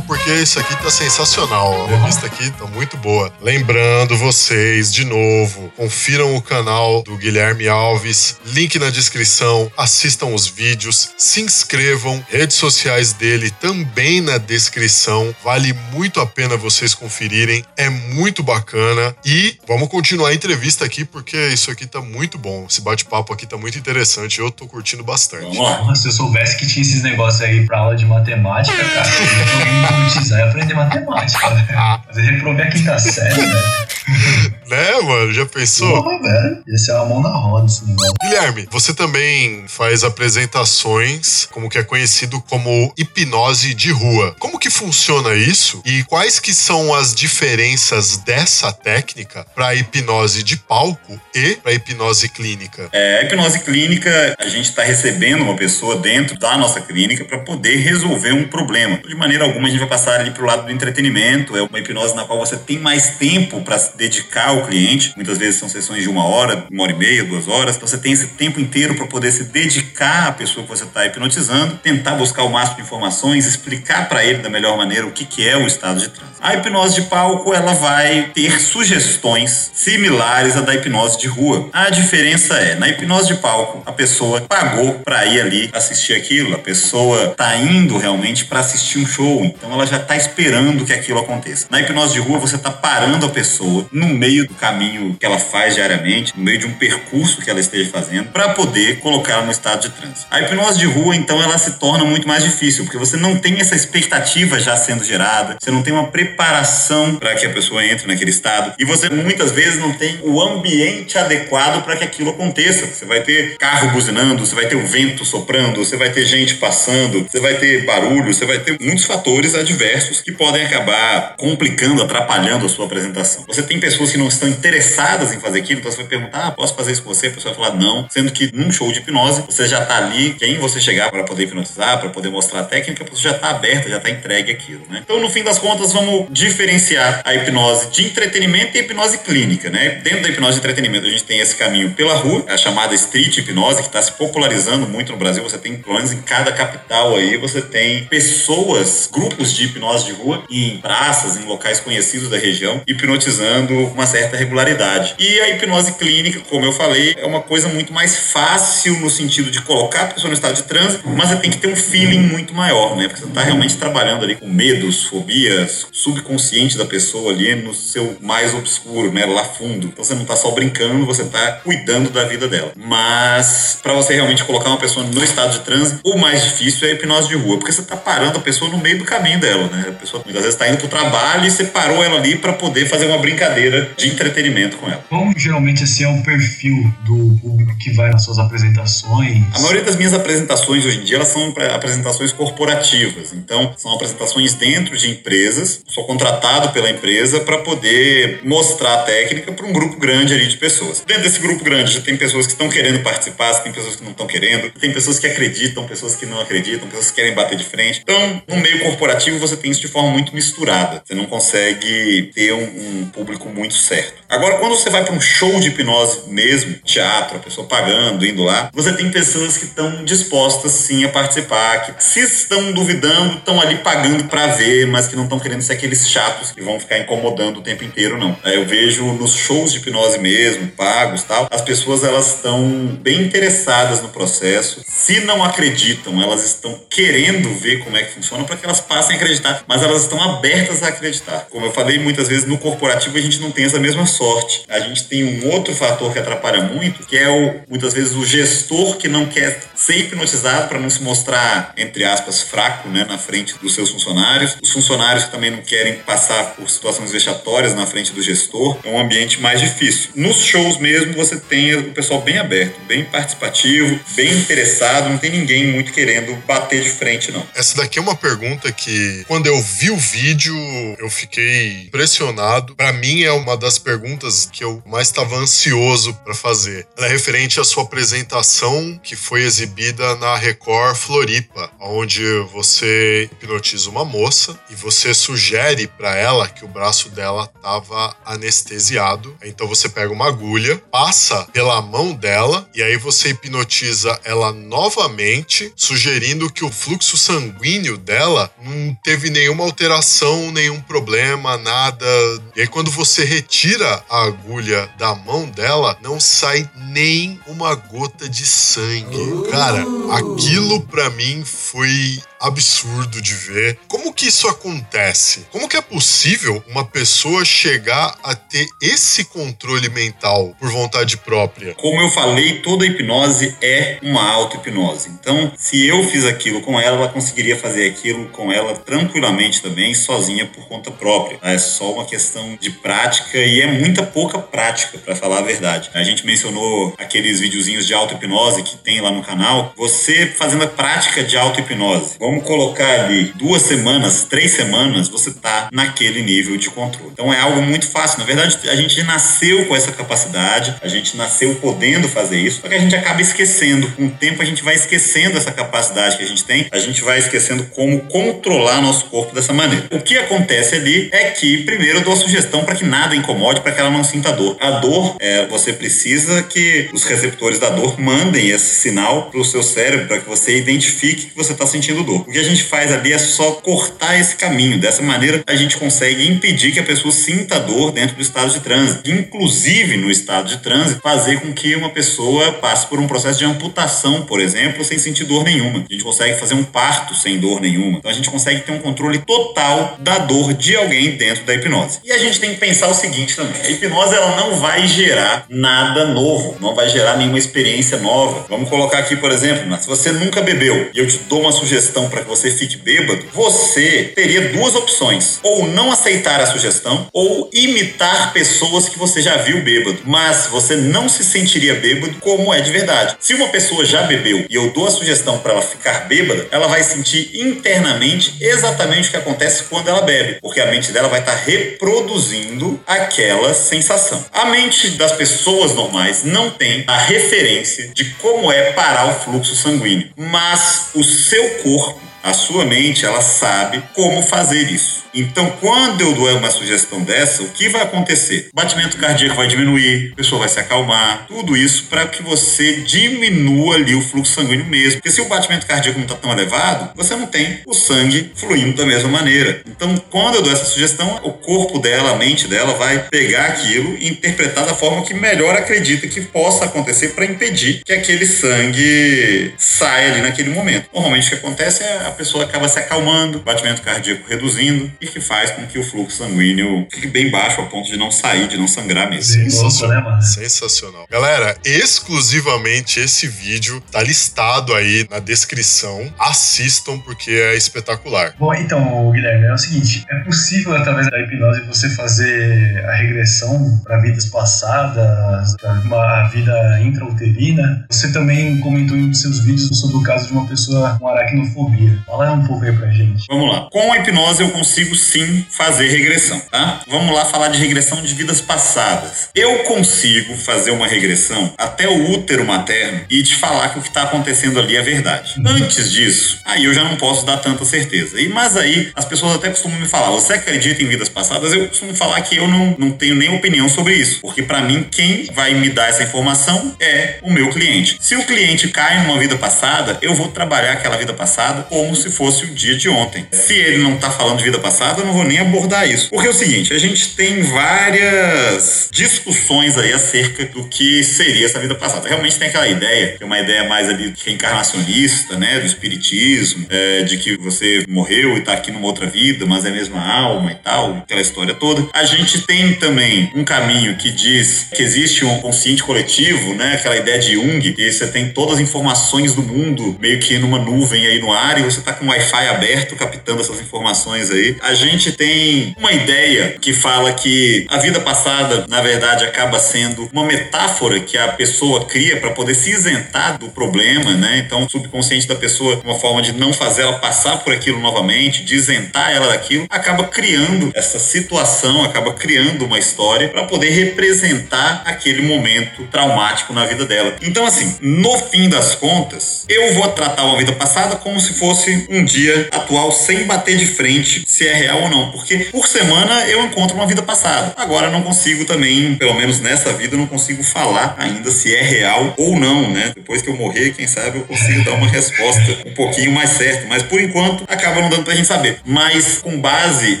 Porque isso aqui tá sensacional. A revista aqui tá muito boa. Lembrando vocês, de novo, confiram o canal do Guilherme Alves, link na descrição, assistam os vídeos, se inscrevam, redes sociais dele também na descrição. Vale muito a pena vocês conferirem, é muito bacana. E vamos continuar a entrevista aqui, porque isso aqui tá muito bom. Esse bate-papo aqui tá muito interessante, eu tô curtindo bastante. Nossa, se eu soubesse que tinha esses negócios aí pra aula de matemática, cara, eu e aprender matemática, velho. Fazer reprovar a quinta série, velho. Né, mano? Já pensou? Porra, velho. Ia ser uma mão na roda esse negócio. Guilherme, você também faz apresentações, como que é conhecido como hipnose de rua. Como que funciona isso? E quais que são as diferenças dessa técnica para hipnose de palco e para hipnose clínica? É, a hipnose clínica, a gente está recebendo uma pessoa dentro da nossa clínica para poder resolver um problema. De maneira alguma, a gente vai passar ali para o lado do entretenimento. É uma hipnose na qual você tem mais tempo para dedicar ao cliente. Muitas vezes são sessões de uma hora, uma hora e meia, duas horas. Então você tem esse tempo inteiro para poder se dedicar à pessoa que você está hipnotizando, tentar buscar o máximo de informações, explicar para ele da melhor maneira o que, que é o estado de transe. A hipnose de palco ela vai ter sugestões similares à da hipnose de rua. A diferença é, na hipnose de palco, a pessoa pagou para ir ali assistir aquilo, a pessoa tá indo realmente para assistir um show, então ela já tá esperando que aquilo aconteça. Na hipnose de rua, você tá parando a pessoa no meio do caminho que ela faz diariamente, no meio de um percurso que ela esteja fazendo, para poder colocá-la no estado de transe. A hipnose de rua, então, ela se torna muito mais difícil, porque você não tem essa expectativa já sendo gerada, você não tem uma preparação para que a pessoa entre naquele estado, e você muitas vezes não tem o ambiente adequado para que aquilo aconteça. Você vai ter carro buzinando, você vai ter o vento soprando, você vai ter gente passando, você vai ter barulho, você vai ter muitos fatores adversos que podem acabar complicando, atrapalhando a sua apresentação. Você tem pessoas que não estão interessadas em fazer aquilo, então você vai perguntar, ah, posso fazer isso com você? A pessoa vai falar não, sendo que num show de hipnose, você já está ali, quem você chegar para poder hipnotizar, para poder mostrar a técnica, a pessoa já está aberta, já está entregue aquilo, né? Então, no fim das contas, vamos diferenciar a hipnose de entretenimento e a hipnose clínica, né? Dentro da hipnose de entretenimento, a gente tem esse caminho pela rua, a chamada street hipnose, que está se popularizando muito no Brasil. Você tem, menos em cada capital aí, você tem pessoas, grupos de hipnose de rua, em praças, em locais conhecidos da região, hipnotizando uma certa regularidade. E a hipnose clínica, como eu falei, é uma coisa muito mais fácil no sentido de colocar a pessoa no estado de transe, mas você tem que ter um feeling muito maior, né? Porque você está realmente trabalhando ali com medos, fobias, subconsciente da pessoa ali no seu mais obscuro, né? Lá fundo. Então você não está só brincando, você está cuidando da vida dela. Mas para você realmente colocar uma pessoa no estado de transe, o mais difícil é a hipnose de rua, porque você está parando a pessoa no meio do caminho dela, né? A pessoa muitas vezes está indo pro trabalho e você parou ela ali para poder fazer uma brincadeira de entretenimento com ela. Como geralmente esse é o perfil do público que vai nas suas apresentações? A maioria das minhas apresentações hoje em dia elas são apresentações corporativas, então são apresentações dentro de empresas. Sou contratado pela empresa para poder mostrar a técnica para um grupo grande ali de pessoas. Dentro desse grupo grande já tem pessoas que estão querendo participar, tem pessoas que não estão querendo, tem pessoas que acreditam, pessoas que não acreditam, pessoas que querem bater de frente. Então, no meio corporativo você tem isso de forma muito misturada. Você não consegue ter um, um público muito certo. Agora, quando você vai para um show de hipnose mesmo, teatro, a pessoa pagando, indo lá, você tem pessoas que estão dispostas sim a participar, que se estão duvidando, estão ali pagando para ver, mas que não estão querendo ser aqueles chatos que vão ficar incomodando o tempo inteiro, não. Eu vejo nos shows de hipnose mesmo, pagos tal, as pessoas elas estão bem interessadas no processo. Se não acreditam, elas estão querendo ver como é que funciona para que elas passem a acreditar, mas elas estão abertas a acreditar. Como eu falei muitas vezes no corporativo a gente não tem essa mesma sorte. A gente tem um outro fator que atrapalha muito, que é o, muitas vezes o gestor que não quer ser hipnotizado para não se mostrar, entre aspas, fraco né, na frente dos seus funcionários. Os funcionários que também não querem passar por situações vexatórias na frente do gestor. É um ambiente mais difícil. Nos shows mesmo, você tem o pessoal bem aberto, bem participativo, bem interessado, não tem ninguém muito querendo bater de frente, não. Essa daqui é uma pergunta que, quando eu vi o vídeo, eu fiquei impressionado. Para mim, é uma das perguntas que eu mais estava ansioso para fazer. Ela é referente à sua apresentação que foi exibida na Record Floripa, onde você hipnotiza uma moça e você sugere para ela que o braço dela estava anestesiado. Então você pega uma agulha, passa pela mão dela e aí você hipnotiza ela novamente, sugerindo que o fluxo sanguíneo dela não teve nenhuma alteração, nenhum problema, nada. E aí quando você retira a agulha da mão dela, não sai nem uma gota de sangue. Cara, aquilo para mim foi absurdo de ver. Como que isso acontece? Como que é possível uma pessoa chegar a ter esse controle mental por vontade própria? Como eu falei, toda hipnose é uma auto-hipnose. Então, se eu fiz aquilo com ela, ela conseguiria fazer aquilo com ela tranquilamente também, sozinha por conta própria. É só uma questão de prática e é muita pouca prática, para falar a verdade. A gente mencionou aqueles videozinhos de auto-hipnose que tem lá no canal. Você fazendo a prática de auto-hipnose Vamos colocar ali duas semanas, três semanas, você tá naquele nível de controle. Então é algo muito fácil. Na verdade, a gente nasceu com essa capacidade, a gente nasceu podendo fazer isso, só que a gente acaba esquecendo. Com o tempo a gente vai esquecendo essa capacidade que a gente tem, a gente vai esquecendo como controlar nosso corpo dessa maneira. O que acontece ali é que, primeiro, eu dou a sugestão para que nada incomode, para que ela não sinta dor. A dor, é, você precisa que os receptores da dor mandem esse sinal para o seu cérebro para que você identifique que você está sentindo dor. O que a gente faz ali é só cortar esse caminho. Dessa maneira, a gente consegue impedir que a pessoa sinta dor dentro do estado de trânsito. Inclusive, no estado de trânsito, fazer com que uma pessoa passe por um processo de amputação, por exemplo, sem sentir dor nenhuma. A gente consegue fazer um parto sem dor nenhuma. Então, a gente consegue ter um controle total da dor de alguém dentro da hipnose. E a gente tem que pensar o seguinte também: a hipnose ela não vai gerar nada novo, não vai gerar nenhuma experiência nova. Vamos colocar aqui, por exemplo, se você nunca bebeu e eu te dou uma sugestão para que você fique bêbado, você teria duas opções: ou não aceitar a sugestão, ou imitar pessoas que você já viu bêbado. Mas você não se sentiria bêbado como é de verdade. Se uma pessoa já bebeu e eu dou a sugestão para ela ficar bêbada, ela vai sentir internamente exatamente o que acontece quando ela bebe, porque a mente dela vai estar tá reproduzindo aquela sensação. A mente das pessoas normais não tem a referência de como é parar o fluxo sanguíneo, mas o seu corpo home. A sua mente, ela sabe como fazer isso. Então, quando eu dou uma sugestão dessa, o que vai acontecer? O batimento cardíaco vai diminuir, a pessoa vai se acalmar, tudo isso para que você diminua ali o fluxo sanguíneo mesmo. Porque se o batimento cardíaco não está tão elevado, você não tem o sangue fluindo da mesma maneira. Então, quando eu dou essa sugestão, o corpo dela, a mente dela vai pegar aquilo e interpretar da forma que melhor acredita que possa acontecer para impedir que aquele sangue saia ali naquele momento. Normalmente o que acontece é a pessoa acaba se acalmando, batimento cardíaco reduzindo e que faz com que o fluxo sanguíneo fique bem baixo ao ponto de não sair, de não sangrar mesmo. Sensacional. Né, Sensacional. Galera, exclusivamente esse vídeo tá listado aí na descrição. Assistam porque é espetacular. Bom, então, Guilherme, é o seguinte: é possível através da hipnose você fazer a regressão para vidas passadas, para uma vida intrauterina. Você também comentou em um dos seus vídeos sobre o caso de uma pessoa com aracnofobia. Fala um pouco aí pra gente. Vamos lá. Com a hipnose eu consigo sim fazer regressão, tá? Vamos lá falar de regressão de vidas passadas. Eu consigo fazer uma regressão até o útero materno e te falar que o que está acontecendo ali é verdade. Antes disso, aí eu já não posso dar tanta certeza. E mas aí as pessoas até costumam me falar: "Você acredita em vidas passadas?" Eu costumo falar que eu não, não tenho nem opinião sobre isso, porque para mim quem vai me dar essa informação é o meu cliente. Se o cliente cai numa vida passada, eu vou trabalhar aquela vida passada como se fosse o dia de ontem. Se ele não tá falando de vida passada, eu não vou nem abordar isso. Porque é o seguinte, a gente tem várias discussões aí acerca do que seria essa vida passada. Realmente tem aquela ideia, é uma ideia mais ali reencarnacionista, né, do espiritismo, é, de que você morreu e tá aqui numa outra vida, mas é a mesma alma e tal, aquela história toda. A gente tem também um caminho que diz que existe um consciente coletivo, né, aquela ideia de Jung, que você tem todas as informações do mundo meio que numa nuvem aí no ar e você tá com o Wi-Fi aberto captando essas informações aí. A gente tem uma ideia que fala que a vida passada, na verdade, acaba sendo uma metáfora que a pessoa cria para poder se isentar do problema, né? Então, o subconsciente da pessoa, uma forma de não fazer ela passar por aquilo novamente, de isentar ela daquilo, acaba criando essa situação, acaba criando uma história para poder representar aquele momento traumático na vida dela. Então, assim, no fim das contas, eu vou tratar uma vida passada como se fosse um dia atual sem bater de frente se é real ou não, porque por semana eu encontro uma vida passada. Agora não consigo também, pelo menos nessa vida, não consigo falar ainda se é real ou não, né? Depois que eu morrer, quem sabe eu consigo dar uma resposta um pouquinho mais certa, mas por enquanto acaba não dando pra gente saber. Mas com base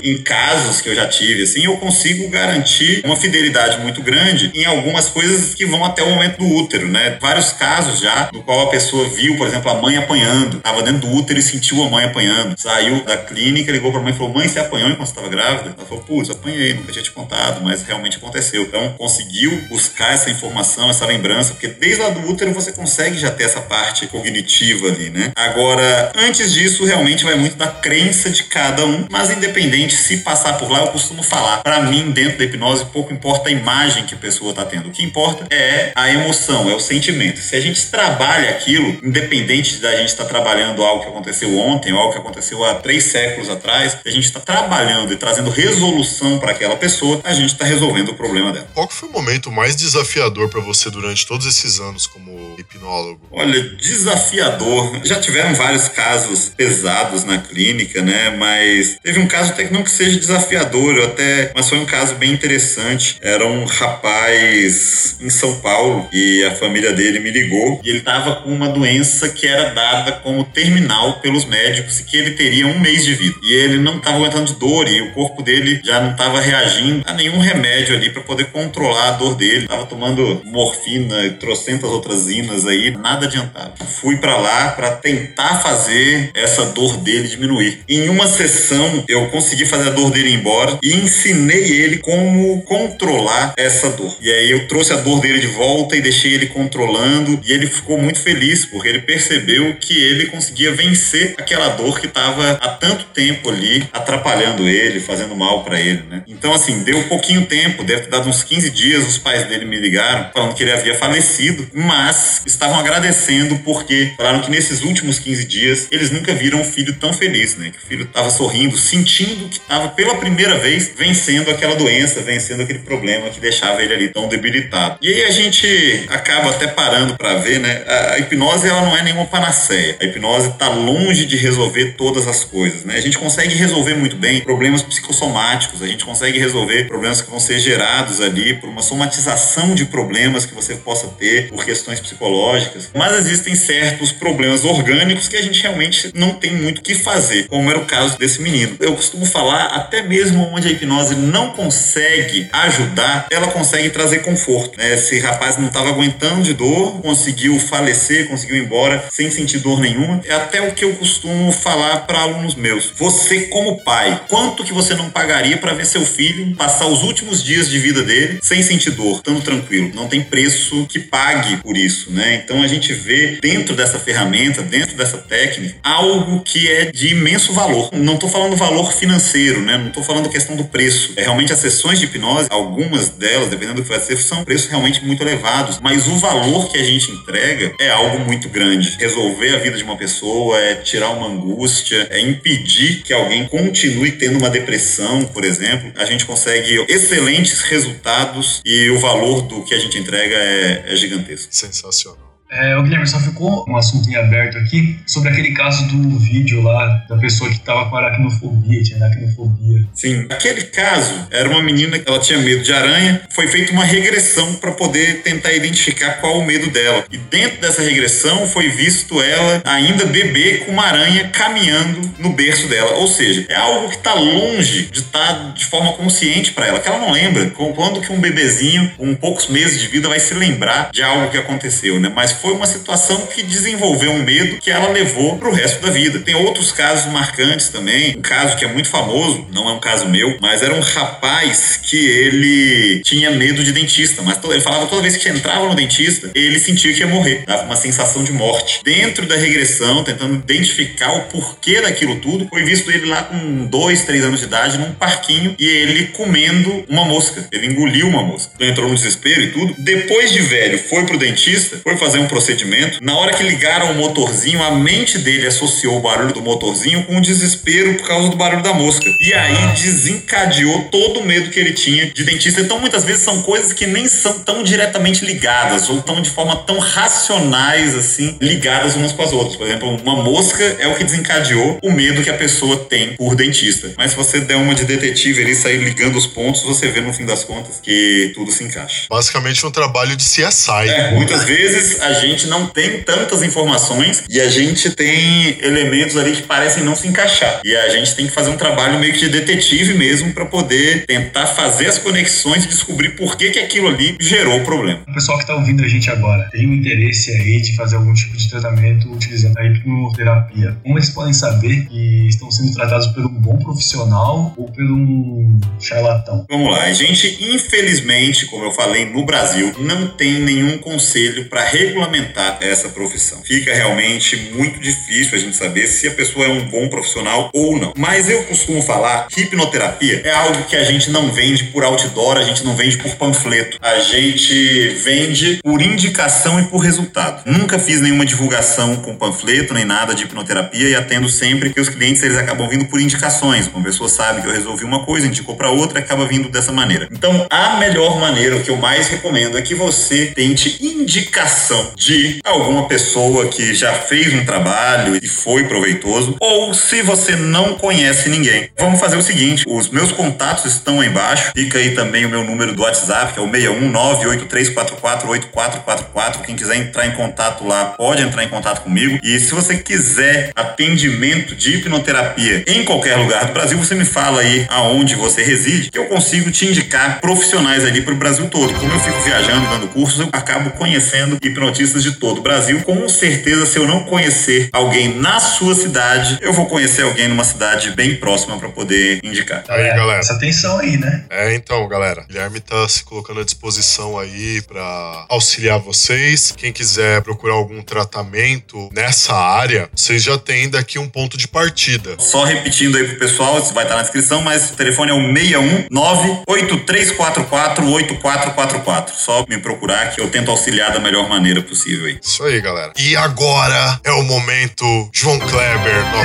em casos que eu já tive, assim, eu consigo garantir uma fidelidade muito grande em algumas coisas que vão até o momento do útero, né? Vários casos já no qual a pessoa viu, por exemplo, a mãe apanhando, tava dentro do útero e sentiu a mãe apanhando. Saiu da clínica, ligou pra mãe e falou: Mãe, você apanhou enquanto estava grávida? Ela falou: Putz, apanhei, nunca tinha te contado, mas realmente aconteceu. Então conseguiu buscar essa informação, essa lembrança, porque desde lá do útero você consegue já ter essa parte cognitiva ali, né? Agora, antes disso, realmente vai muito da crença de cada um, mas independente se passar por lá, eu costumo falar. Para mim, dentro da hipnose, pouco importa a imagem que a pessoa tá tendo. O que importa é a emoção, é o sentimento. Se a gente trabalha aquilo, independente da gente estar tá trabalhando algo que aconteceu ontem ou algo que aconteceu há três séculos atrás, a gente está trabalhando e trazendo resolução para aquela pessoa, a gente está resolvendo o problema dela. Qual foi o momento mais desafiador para você durante todos esses anos como hipnólogo? Olha, desafiador. Já tiveram vários casos pesados na clínica, né? Mas teve um caso até que não que seja desafiador, até, mas foi um caso bem interessante. Era um rapaz em São Paulo e a família dele me ligou e ele estava com uma doença que era dada como terminal pelos médicos que ele teria um mês de vida. E ele não estava aguentando de dor e o corpo dele já não estava reagindo a nenhum remédio ali para poder controlar a dor dele. Tava tomando morfina e trocentas outras inas aí, nada adiantava. Fui para lá para tentar fazer essa dor dele diminuir. Em uma sessão eu consegui fazer a dor dele embora e ensinei ele como controlar essa dor. E aí eu trouxe a dor dele de volta e deixei ele controlando e ele ficou muito feliz porque ele percebeu que ele conseguia vencer aquela dor que estava há tanto tempo ali atrapalhando ele, fazendo mal para ele, né? Então assim, deu pouquinho tempo, deve ter dado uns 15 dias, os pais dele me ligaram falando que ele havia falecido, mas estavam agradecendo porque falaram que nesses últimos 15 dias eles nunca viram um filho tão feliz, né? Que o filho estava sorrindo, sentindo que estava pela primeira vez vencendo aquela doença, vencendo aquele problema que deixava ele ali tão debilitado. E aí a gente acaba até parando para ver, né? A hipnose ela não é nenhuma panaceia. A hipnose está longe de resolver todas as coisas, né? A gente consegue resolver muito bem problemas psicossomáticos, a gente consegue resolver problemas que vão ser gerados ali por uma somatização de problemas que você possa ter por questões psicológicas. Mas existem certos problemas orgânicos que a gente realmente não tem muito o que fazer, como era o caso desse menino. Eu costumo falar, até mesmo onde a hipnose não consegue ajudar, ela consegue trazer conforto. Né? Esse rapaz não estava aguentando de dor, conseguiu falecer, conseguiu ir embora sem sentir dor nenhuma. É até o que eu costumo falar para alunos meus. Você, como pai, quanto que você não pagaria para ver seu filho passar os últimos dias de vida dele sem sentir dor, estando tranquilo? Não tem preço que pague por isso, né? Então a gente vê dentro dessa ferramenta, dentro dessa técnica, algo que é de imenso valor. Não estou falando valor financeiro, né? Não estou falando questão do preço. É realmente as sessões de hipnose, algumas delas, dependendo do que vai ser, são preços realmente muito elevados, mas o valor que a gente entrega é algo muito grande. Resolver a vida de uma pessoa, é tirar uma angústia, é impedir que alguém continue tendo uma depressão, por exemplo, a gente consegue excelentes resultados e o valor do que a gente entrega é, é gigantesco. Sensacional. É, o Guilherme, só ficou um assunto em aberto aqui sobre aquele caso do vídeo lá da pessoa que tava com aracnofobia, tinha aracnofobia. Sim, aquele caso era uma menina que ela tinha medo de aranha, foi feita uma regressão para poder tentar identificar qual o medo dela. E dentro dessa regressão foi visto ela ainda bebê com uma aranha caminhando no berço dela. Ou seja, é algo que está longe de estar de forma consciente para ela, que ela não lembra quando que um bebezinho com poucos meses de vida vai se lembrar de algo que aconteceu, né? Mas foi uma situação que desenvolveu um medo que ela levou pro resto da vida. Tem outros casos marcantes também. Um caso que é muito famoso, não é um caso meu, mas era um rapaz que ele tinha medo de dentista, mas ele falava toda vez que entrava no dentista, ele sentia que ia morrer, dava uma sensação de morte. Dentro da regressão, tentando identificar o porquê daquilo tudo, foi visto ele lá com dois, três anos de idade num parquinho e ele comendo uma mosca. Ele engoliu uma mosca. Então entrou no desespero e tudo. Depois de velho, foi pro dentista, foi fazer um um procedimento. Na hora que ligaram o motorzinho, a mente dele associou o barulho do motorzinho com o desespero por causa do barulho da mosca. E aí desencadeou todo o medo que ele tinha de dentista. Então, muitas vezes são coisas que nem são tão diretamente ligadas ou tão de forma tão racionais assim, ligadas umas com as outras. Por exemplo, uma mosca é o que desencadeou o medo que a pessoa tem por dentista. Mas se você der uma de detetive ali, sair ligando os pontos, você vê no fim das contas que tudo se encaixa. Basicamente um trabalho de CSI. É, muitas vezes a gente não tem tantas informações e a gente tem elementos ali que parecem não se encaixar. E a gente tem que fazer um trabalho meio que de detetive mesmo para poder tentar fazer as conexões e descobrir por que, que aquilo ali gerou o problema. O pessoal que está ouvindo a gente agora tem um interesse aí de fazer algum tipo de tratamento utilizando a hipnoterapia. Como eles podem saber que estão sendo tratados por um bom profissional ou por um charlatão? Vamos lá, a gente, infelizmente, como eu falei, no Brasil, não tem nenhum conselho para regulamentar regulamentar essa profissão. Fica realmente muito difícil a gente saber se a pessoa é um bom profissional ou não. Mas eu costumo falar que hipnoterapia é algo que a gente não vende por outdoor, a gente não vende por panfleto. A gente vende por indicação e por resultado. Nunca fiz nenhuma divulgação com panfleto nem nada de hipnoterapia e atendo sempre que os clientes eles acabam vindo por indicações. Uma pessoa sabe que eu resolvi uma coisa, indicou para outra, acaba vindo dessa maneira. Então, a melhor maneira, o que eu mais recomendo é que você tente indicação de alguma pessoa que já fez um trabalho e foi proveitoso, ou se você não conhece ninguém. Vamos fazer o seguinte: os meus contatos estão aí embaixo, fica aí também o meu número do WhatsApp, que é o 61983448444. Quem quiser entrar em contato lá, pode entrar em contato comigo. E se você quiser atendimento de hipnoterapia em qualquer lugar do Brasil, você me fala aí aonde você reside, que eu consigo te indicar profissionais ali para o Brasil todo. Como eu fico viajando, dando cursos, eu acabo conhecendo hipnotistas de todo o Brasil. Com certeza, se eu não conhecer alguém na sua cidade, eu vou conhecer alguém numa cidade bem próxima para poder indicar. Aí, É, galera. Essa atenção aí, né? É, então, galera, o Guilherme tá se colocando à disposição aí pra auxiliar vocês. Quem quiser procurar algum tratamento nessa área, vocês já têm daqui um ponto de partida. Só repetindo aí pro pessoal, isso vai estar na descrição, mas o telefone é o 619-8344-8444. Só me procurar que eu tento auxiliar da melhor maneira possível aí. Isso aí, galera. E agora é o momento João Kleber.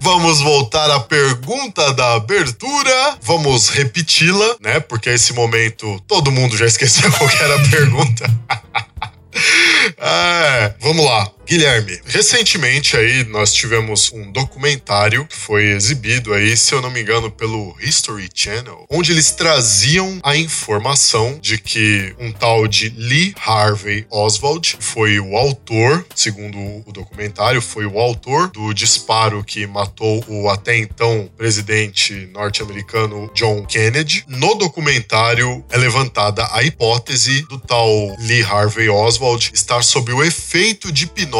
Vamos voltar à pergunta da abertura. Vamos repeti-la, né? Porque esse momento todo mundo já esqueceu qual era a pergunta. É, vamos lá. Guilherme, recentemente aí nós tivemos um documentário que foi exibido aí, se eu não me engano, pelo History Channel, onde eles traziam a informação de que um tal de Lee Harvey Oswald foi o autor, segundo o documentário, foi o autor do disparo que matou o até então presidente norte-americano John Kennedy. No documentário é levantada a hipótese do tal Lee Harvey Oswald estar sob o efeito de hipnose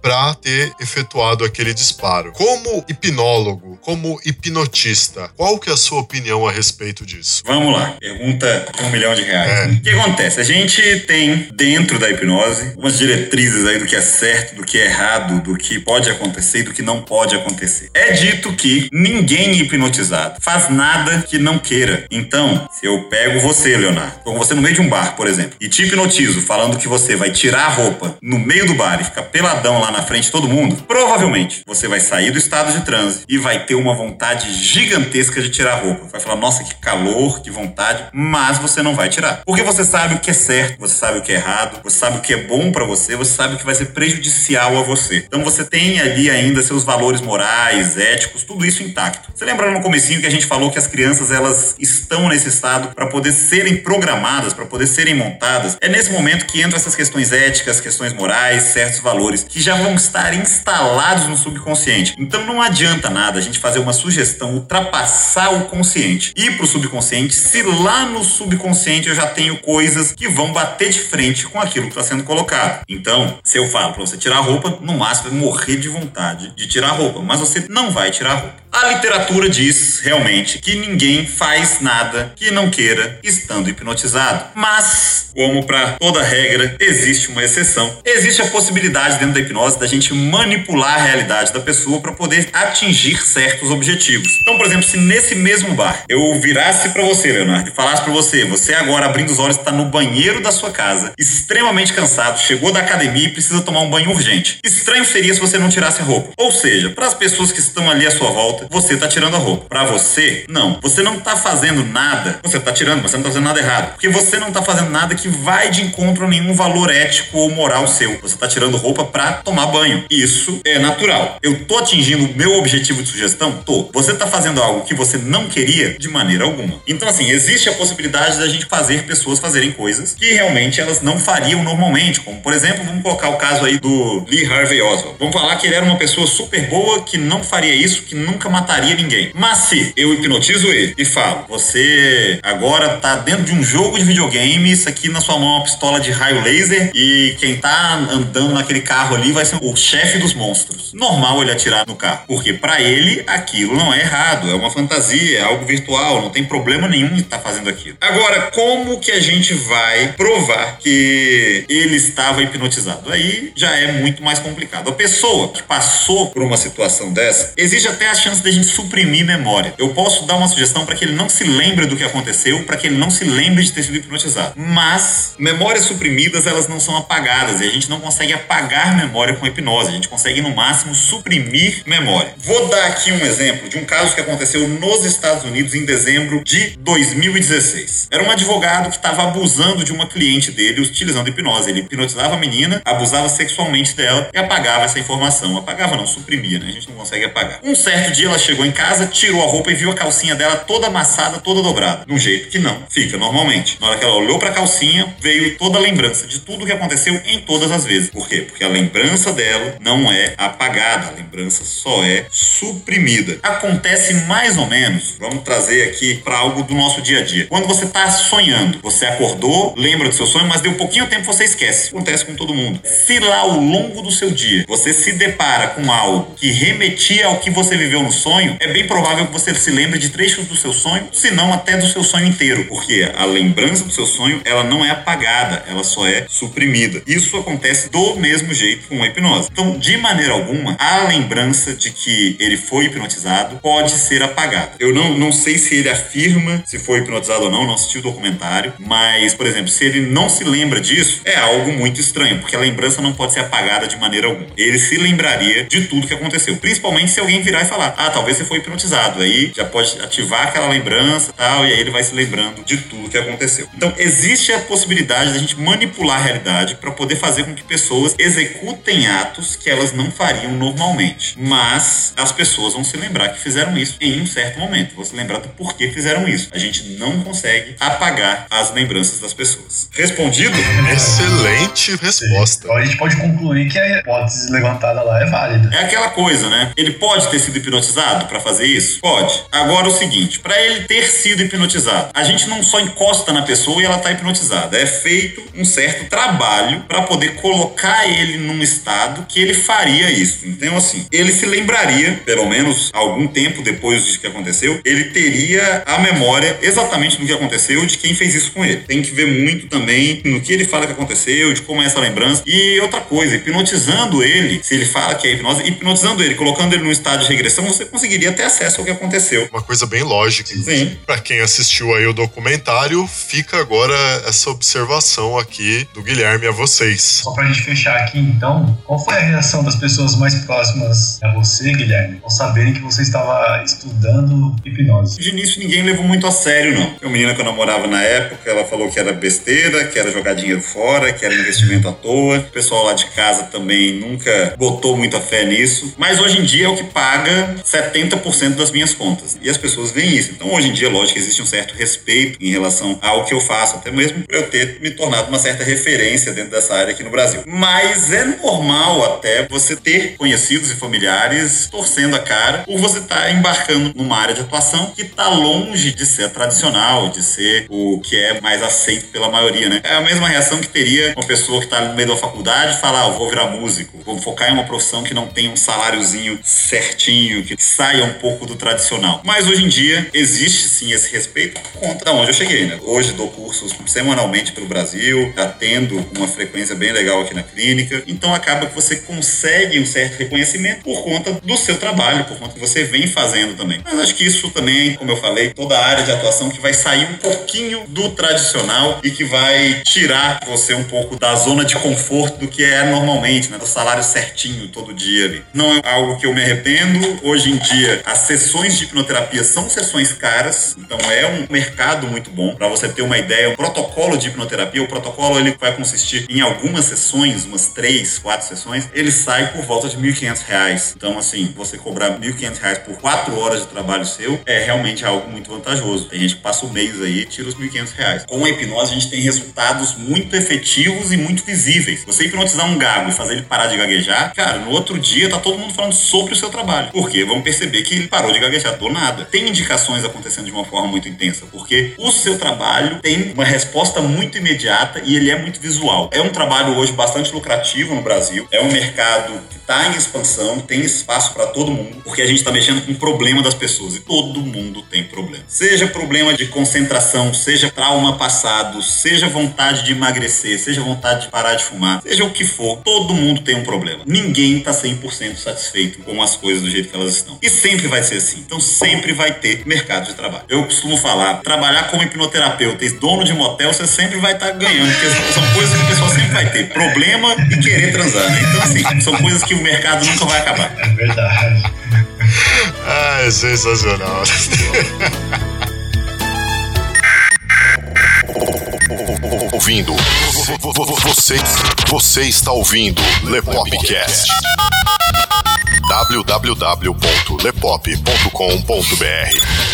para ter efetuado aquele disparo. Como hipnólogo, como hipnotista, qual que é a sua opinião a respeito disso? Vamos lá, pergunta de um milhão de reais. É. O que acontece? A gente tem dentro da hipnose umas diretrizes aí do que é certo, do que é errado, do que pode acontecer e do que não pode acontecer. É dito que ninguém hipnotizado faz nada que não queira. Então, se eu pego você, Leonardo, com você no meio de um bar, por exemplo, e te hipnotizo falando que você vai tirar a roupa no meio do bar e ficar peladão lá na frente de todo mundo, provavelmente você vai sair do estado de transe e vai ter uma vontade gigantesca de tirar a roupa. Vai falar, nossa, que calor, que vontade, mas você não vai tirar. Porque você sabe o que é certo, você sabe o que é errado, você sabe o que é bom para você, você sabe o que vai ser prejudicial a você. Então você tem ali ainda seus valores morais, éticos, tudo isso intacto. Você lembra no comecinho que a gente falou que as crianças elas estão nesse estado para poder serem programadas, para poder serem montadas? É nesse momento que entram essas questões éticas, questões morais, certos valores que já vão estar instalados no subconsciente. Então não adianta nada a gente fazer uma sugestão, ultrapassar o consciente, ir pro subconsciente, se lá no subconsciente eu já tenho coisas que vão bater de frente com aquilo que está sendo colocado. Então, se eu falo para você tirar a roupa, no máximo vai morrer de vontade de tirar a roupa, mas você não vai tirar a roupa. A literatura diz realmente que ninguém faz nada que não queira estando hipnotizado. Mas, como para toda regra, existe uma exceção. Existe a possibilidade dentro da hipnose da gente manipular a realidade da pessoa para poder atingir certos objetivos. Então, por exemplo, se nesse mesmo bar eu virasse para você, Leonardo, e falasse para você, você agora abrindo os olhos está no banheiro da sua casa, extremamente cansado, chegou da academia e precisa tomar um banho urgente. Estranho seria se você não tirasse a roupa. Ou seja, para as pessoas que estão ali à sua volta, você tá tirando a roupa. Para você, não. Você não tá fazendo nada. Você tá tirando, mas você não tá fazendo nada errado. Porque você não tá fazendo nada que vai de encontro a nenhum valor ético ou moral seu. Você tá tirando roupa para tomar banho. Isso é natural. Eu tô atingindo o meu objetivo de sugestão? Tô. Você tá fazendo algo que você não queria de maneira alguma. Então, assim, existe a possibilidade da gente fazer pessoas fazerem coisas que realmente elas não fariam normalmente. Como, por exemplo, vamos colocar o caso aí do Lee Harvey Oswald. Vamos falar que ele era uma pessoa super boa que não faria isso, que nunca mataria ninguém. Mas se eu hipnotizo ele e falo, você agora tá dentro de um jogo de videogame, isso aqui na sua mão é uma pistola de raio laser e quem tá andando naquele carro ali vai ser o chefe dos monstros. Normal ele atirar no carro, porque para ele aquilo não é errado, é uma fantasia, é algo virtual, não tem problema nenhum em estar tá fazendo aquilo. Agora, como que a gente vai provar que ele estava hipnotizado? Aí já é muito mais complicado. A pessoa que passou por uma situação dessa, existe até a chance de a gente suprimir memória. Eu posso dar uma sugestão para que ele não se lembre do que aconteceu, para que ele não se lembre de ter sido hipnotizado. Mas memórias suprimidas, elas não são apagadas e a gente não consegue apagar memória com hipnose. A gente consegue no máximo suprimir memória. Vou dar aqui um exemplo de um caso que aconteceu nos Estados Unidos em dezembro de 2016. Era um advogado que estava abusando de uma cliente dele utilizando hipnose. Ele hipnotizava a menina, abusava sexualmente dela e apagava essa informação. Apagava não, suprimia, né? A gente não consegue apagar. Um certo dia ela chegou em casa, tirou a roupa e viu a calcinha dela toda amassada, toda dobrada. De um jeito que não fica normalmente. Na hora que ela olhou para a calcinha, veio toda a lembrança de tudo que aconteceu em todas as vezes. Por quê? Porque a lembrança dela não é apagada, a lembrança só é suprimida. Acontece mais ou menos, vamos trazer aqui para algo do nosso dia a dia. Quando você está sonhando, você acordou, lembra do seu sonho, mas deu um pouquinho tempo você esquece. Acontece com todo mundo. Se lá ao longo do seu dia você se depara com algo que remetia ao que você viveu no sonho, é bem provável que você se lembre de trechos do seu sonho, se não até do seu sonho inteiro, porque a lembrança do seu sonho, ela não é apagada, ela só é suprimida. Isso acontece do mesmo jeito com a hipnose. Então, de maneira alguma, a lembrança de que ele foi hipnotizado pode ser apagada. Eu não, não sei se ele afirma se foi hipnotizado ou não, não assisti o documentário, mas, por exemplo, se ele não se lembra disso, é algo muito estranho, porque a lembrança não pode ser apagada de maneira alguma. Ele se lembraria de tudo que aconteceu, principalmente se alguém virar e falar: "Ah, talvez você foi hipnotizado". Aí já pode ativar aquela lembrança, tal, e aí ele vai se lembrando de tudo que aconteceu. Então, existe a possibilidade da gente manipular a realidade para poder fazer com que pessoas executem atos que elas não fariam normalmente. Mas as pessoas vão se lembrar que fizeram isso em um certo momento, vão se lembrar do porquê fizeram isso. A gente não consegue apagar as lembranças das pessoas. Respondido? Excelente resposta. Então a gente pode concluir que a hipótese levantada lá é válida. É aquela coisa, né? Ele pode ter sido hipnotizado para fazer isso? Pode. Agora o seguinte, para ele ter sido hipnotizado, a gente não só encosta na pessoa e ela tá hipnotizada, é feito um certo trabalho para poder colocar ele num estado que ele faria isso. Então assim, ele se lembraria, pelo menos algum tempo depois disso que aconteceu, ele teria a memória exatamente do que aconteceu, de quem fez isso com ele. Tem que ver muito também no que ele fala que aconteceu, de como é essa lembrança. E outra coisa, hipnotizando ele, se ele fala que é hipnose, hipnotizando ele, colocando ele num estado de regressão, você conseguiria ter acesso ao que aconteceu. Uma coisa bem lógica. Sim. Pra quem assistiu aí o documentário, fica agora essa observação aqui do Guilherme a vocês. Só pra gente fechar aqui então, qual foi a reação das pessoas mais próximas a você, Guilherme, ao saberem que você estava estudando hipnose? De início ninguém levou muito a sério, não. A menina que eu namorava na época, ela falou que era besteira, que era jogar dinheiro fora, que era investimento à toa. O pessoal lá de casa também nunca botou muita fé nisso. Mas hoje em dia é o que paga 70% das minhas contas. E as pessoas veem isso. Então hoje em dia, lógico, existe um certo respeito em relação ao que eu faço, até mesmo por eu ter me tornado uma certa referência dentro dessa área aqui no Brasil. Mas é normal até você ter conhecidos e familiares torcendo a cara por você estar tá embarcando numa área de atuação que está longe de ser tradicional, de ser o que é mais aceito pela maioria, né? É a mesma reação que teria uma pessoa que está no meio da faculdade e falar, ah, vou virar músico, vou focar em uma profissão que não tem um saláriozinho certinho, que saia um pouco do tradicional. Mas hoje em dia existe sim esse respeito por conta de onde eu cheguei, né? Hoje dou cursos semanalmente pelo Brasil, atendo uma frequência bem legal aqui na clínica. Então acaba que você consegue um certo reconhecimento por conta do seu trabalho, por conta que você vem fazendo também. Mas acho que isso também, como eu falei, toda a área de atuação que vai sair um pouquinho do tradicional e que vai tirar você um pouco da zona de conforto do que é normalmente, né? Do salário certinho todo dia ali. Não é algo que eu me arrependo. Hoje em dia, as sessões de hipnoterapia são sessões caras, então é um mercado muito bom. Para você ter uma ideia, o protocolo de hipnoterapia, o protocolo ele vai consistir em algumas sessões, umas três, quatro sessões, ele sai por volta de R$ 1.500. Então, assim, você cobrar R$ 1.500 por quatro horas de trabalho seu é realmente algo muito vantajoso. Tem gente que passa o um mês aí e tira os R$ 1.500. Com a hipnose, a gente tem resultados muito efetivos e muito visíveis. Você hipnotizar um gago e fazer ele parar de gaguejar, cara, no outro dia tá todo mundo falando sobre o seu trabalho. Porque vamos perceber que ele parou de gaguejar do nada. Tem indicações acontecendo de uma forma muito intensa, porque o seu trabalho tem uma resposta muito imediata e ele é muito visual. É um trabalho hoje bastante lucrativo no Brasil, é um mercado que está em expansão, tem espaço para todo mundo, porque a gente está mexendo com o problema das pessoas e todo mundo tem problema. Seja problema de concentração, seja trauma passado, seja vontade de emagrecer, seja vontade de parar de fumar, seja o que for, todo mundo tem um problema. Ninguém está 100% satisfeito com as coisas do jeito que elas estão. E sempre vai ser assim. Então sempre vai ter mercado de trabalho. Eu costumo falar, trabalhar como hipnoterapeuta e dono de motel, você sempre vai estar tá ganhando, porque são coisas que o pessoal sempre vai ter. Problema e querer transar, né? Então assim, são coisas que o mercado nunca vai acabar. É verdade. ah, é sensacional. ouvindo. Você, você está ouvindo Lepopcast. www.lepop.com.br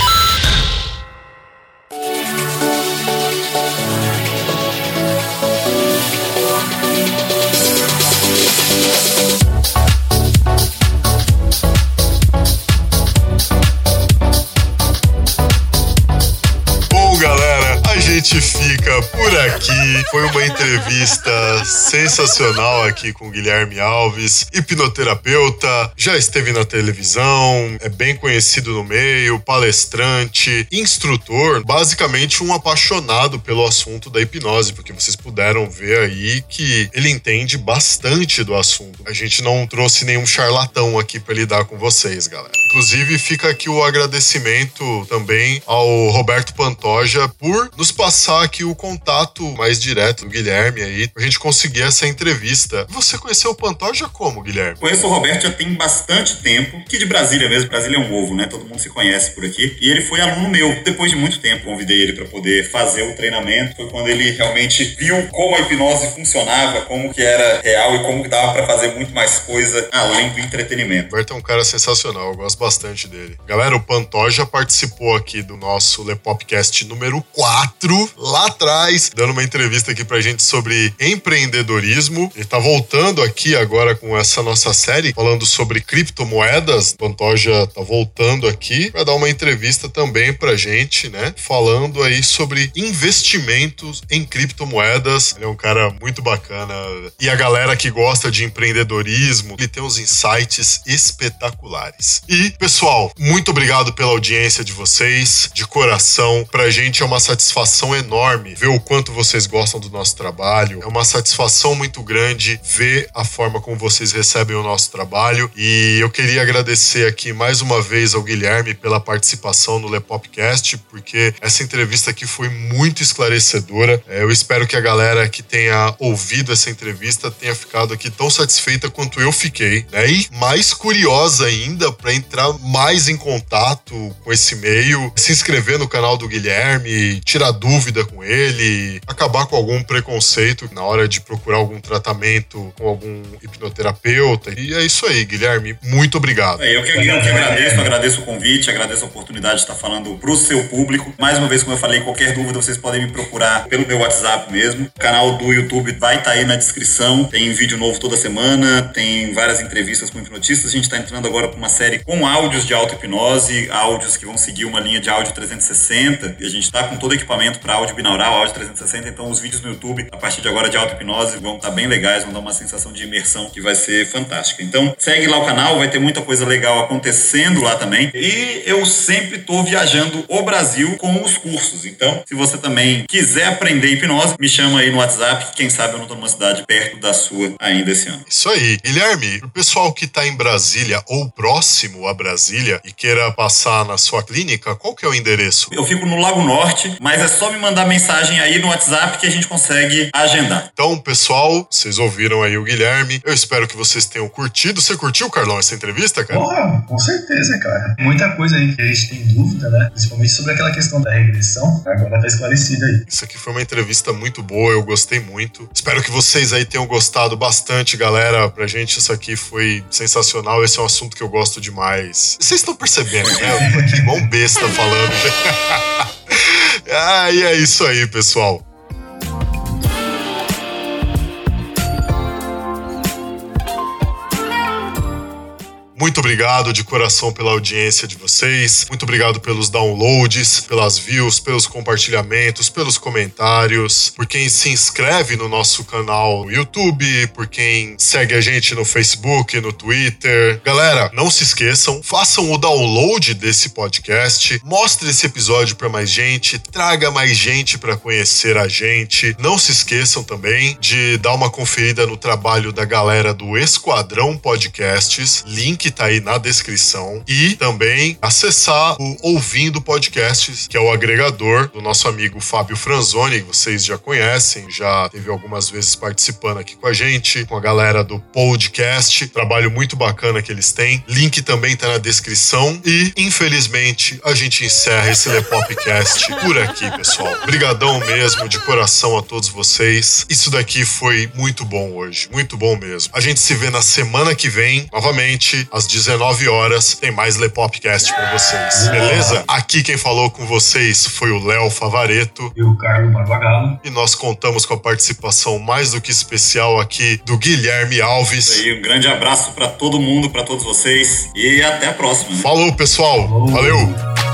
fica por aqui. Foi uma entrevista sensacional aqui com o Guilherme Alves, hipnoterapeuta, já esteve na televisão, é bem conhecido no meio, palestrante, instrutor, basicamente um apaixonado pelo assunto da hipnose, porque vocês puderam ver aí que ele entende bastante do assunto. A gente não trouxe nenhum charlatão aqui para lidar com vocês, galera. Inclusive, fica aqui o agradecimento também ao Roberto Pantoja por nos passar aqui o contato mais direto do Guilherme aí, pra gente conseguir essa entrevista. Você conheceu o Pantoja como, Guilherme? Conheço o Roberto já tem bastante tempo, aqui de Brasília mesmo, Brasília é um ovo, né? Todo mundo se conhece por aqui. E ele foi aluno meu. Depois de muito tempo, convidei ele para poder fazer o treinamento. Foi quando ele realmente viu como a hipnose funcionava, como que era real e como que dava para fazer muito mais coisa além do entretenimento. O Roberto é um cara sensacional, eu gosto bastante dele. Galera, o Pantoja participou aqui do nosso Lepopcast número 4 lá atrás, dando uma entrevista aqui pra gente sobre empreendedorismo. Ele tá voltando aqui agora com essa nossa série, falando sobre criptomoedas. Pantoja tá voltando aqui para dar uma entrevista também pra gente, né? Falando aí sobre investimentos em criptomoedas. Ele é um cara muito bacana. E a galera que gosta de empreendedorismo, ele tem uns insights espetaculares. E, pessoal, muito obrigado pela audiência de vocês, de coração. Pra gente é uma satisfação enorme ver o quanto vocês gostam do nosso trabalho. É uma satisfação muito grande ver a forma como vocês recebem o nosso trabalho. E eu queria agradecer aqui mais uma vez ao Guilherme pela participação no Lepopcast, porque essa entrevista aqui foi muito esclarecedora. É, eu espero que a galera que tenha ouvido essa entrevista tenha ficado aqui tão satisfeita quanto eu fiquei, né? E mais curiosa ainda para entrar mais em contato com esse meio, se inscrever no canal do Guilherme, tirar dúvida com ele, acabar com algum preconceito na hora de procurar algum tratamento com algum hipnoterapeuta. E é isso aí, Guilherme. Muito obrigado. É, eu que, eu que agradeço, agradeço o convite, agradeço a oportunidade de estar falando para o seu público. Mais uma vez, como eu falei, qualquer dúvida vocês podem me procurar pelo meu WhatsApp mesmo. O canal do YouTube vai estar aí na descrição. Tem vídeo novo toda semana, tem várias entrevistas com hipnotistas. A gente está entrando agora para uma série com áudios de auto-hipnose, áudios que vão seguir uma linha de áudio 360. E a gente está com todo equipamento para áudio binaural, áudio 360. Então, os vídeos no YouTube, a partir de agora de auto-hipnose, vão estar bem legais, vão dar uma sensação de imersão que vai ser fantástica. Então, segue lá o canal, vai ter muita coisa legal acontecendo lá também. E eu sempre estou viajando o Brasil com os cursos. Então, se você também quiser aprender hipnose, me chama aí no WhatsApp. Quem sabe eu não estou numa cidade perto da sua ainda esse ano. Isso aí. Guilherme, o pessoal que está em Brasília ou próximo a Brasília e queira passar na sua clínica, qual que é o endereço? Eu fico no Lago Norte, mas é só me mandar mensagem aí no WhatsApp que a gente consegue agendar. Então, pessoal, vocês ouviram aí o Guilherme. Eu espero que vocês tenham curtido. Você curtiu, Carlão, essa entrevista, cara? Porra, com certeza, cara. Muita coisa aí que a gente tem dúvida, né? Principalmente sobre aquela questão da regressão. Agora tá esclarecida aí. Isso aqui foi uma entrevista muito boa, eu gostei muito. Espero que vocês aí tenham gostado bastante, galera. Pra gente isso aqui foi sensacional. Esse é um assunto que eu gosto demais. Vocês estão percebendo, né? Eu tô aqui igual um besta falando. ah, e é isso aí, pessoal. Muito obrigado de coração pela audiência de vocês. Muito obrigado pelos downloads, pelas views, pelos compartilhamentos, pelos comentários, por quem se inscreve no nosso canal no YouTube, por quem segue a gente no Facebook, no Twitter. Galera, não se esqueçam, façam o download desse podcast, mostre esse episódio para mais gente, traga mais gente para conhecer a gente. Não se esqueçam também de dar uma conferida no trabalho da galera do Esquadrão Podcasts, link tá aí na descrição. E também acessar o Ouvindo Podcasts, que é o agregador do nosso amigo Fábio Franzoni, que vocês já conhecem, já teve algumas vezes participando aqui com a gente, com a galera do podcast. Trabalho muito bacana que eles têm. Link também tá na descrição. E, infelizmente, a gente encerra esse Lepopcast por aqui, pessoal. Obrigadão mesmo, de coração a todos vocês. Isso daqui foi muito bom hoje, muito bom mesmo. A gente se vê na semana que vem, novamente, às 19 horas, tem mais Lepopcast pra vocês, beleza? Aqui quem falou com vocês foi o Léo Favareto. E o Carlos Barbagalo. E nós contamos com a participação mais do que especial aqui do Guilherme Alves. E um grande abraço para todo mundo, para todos vocês e até a próxima. Falou, pessoal. Valeu.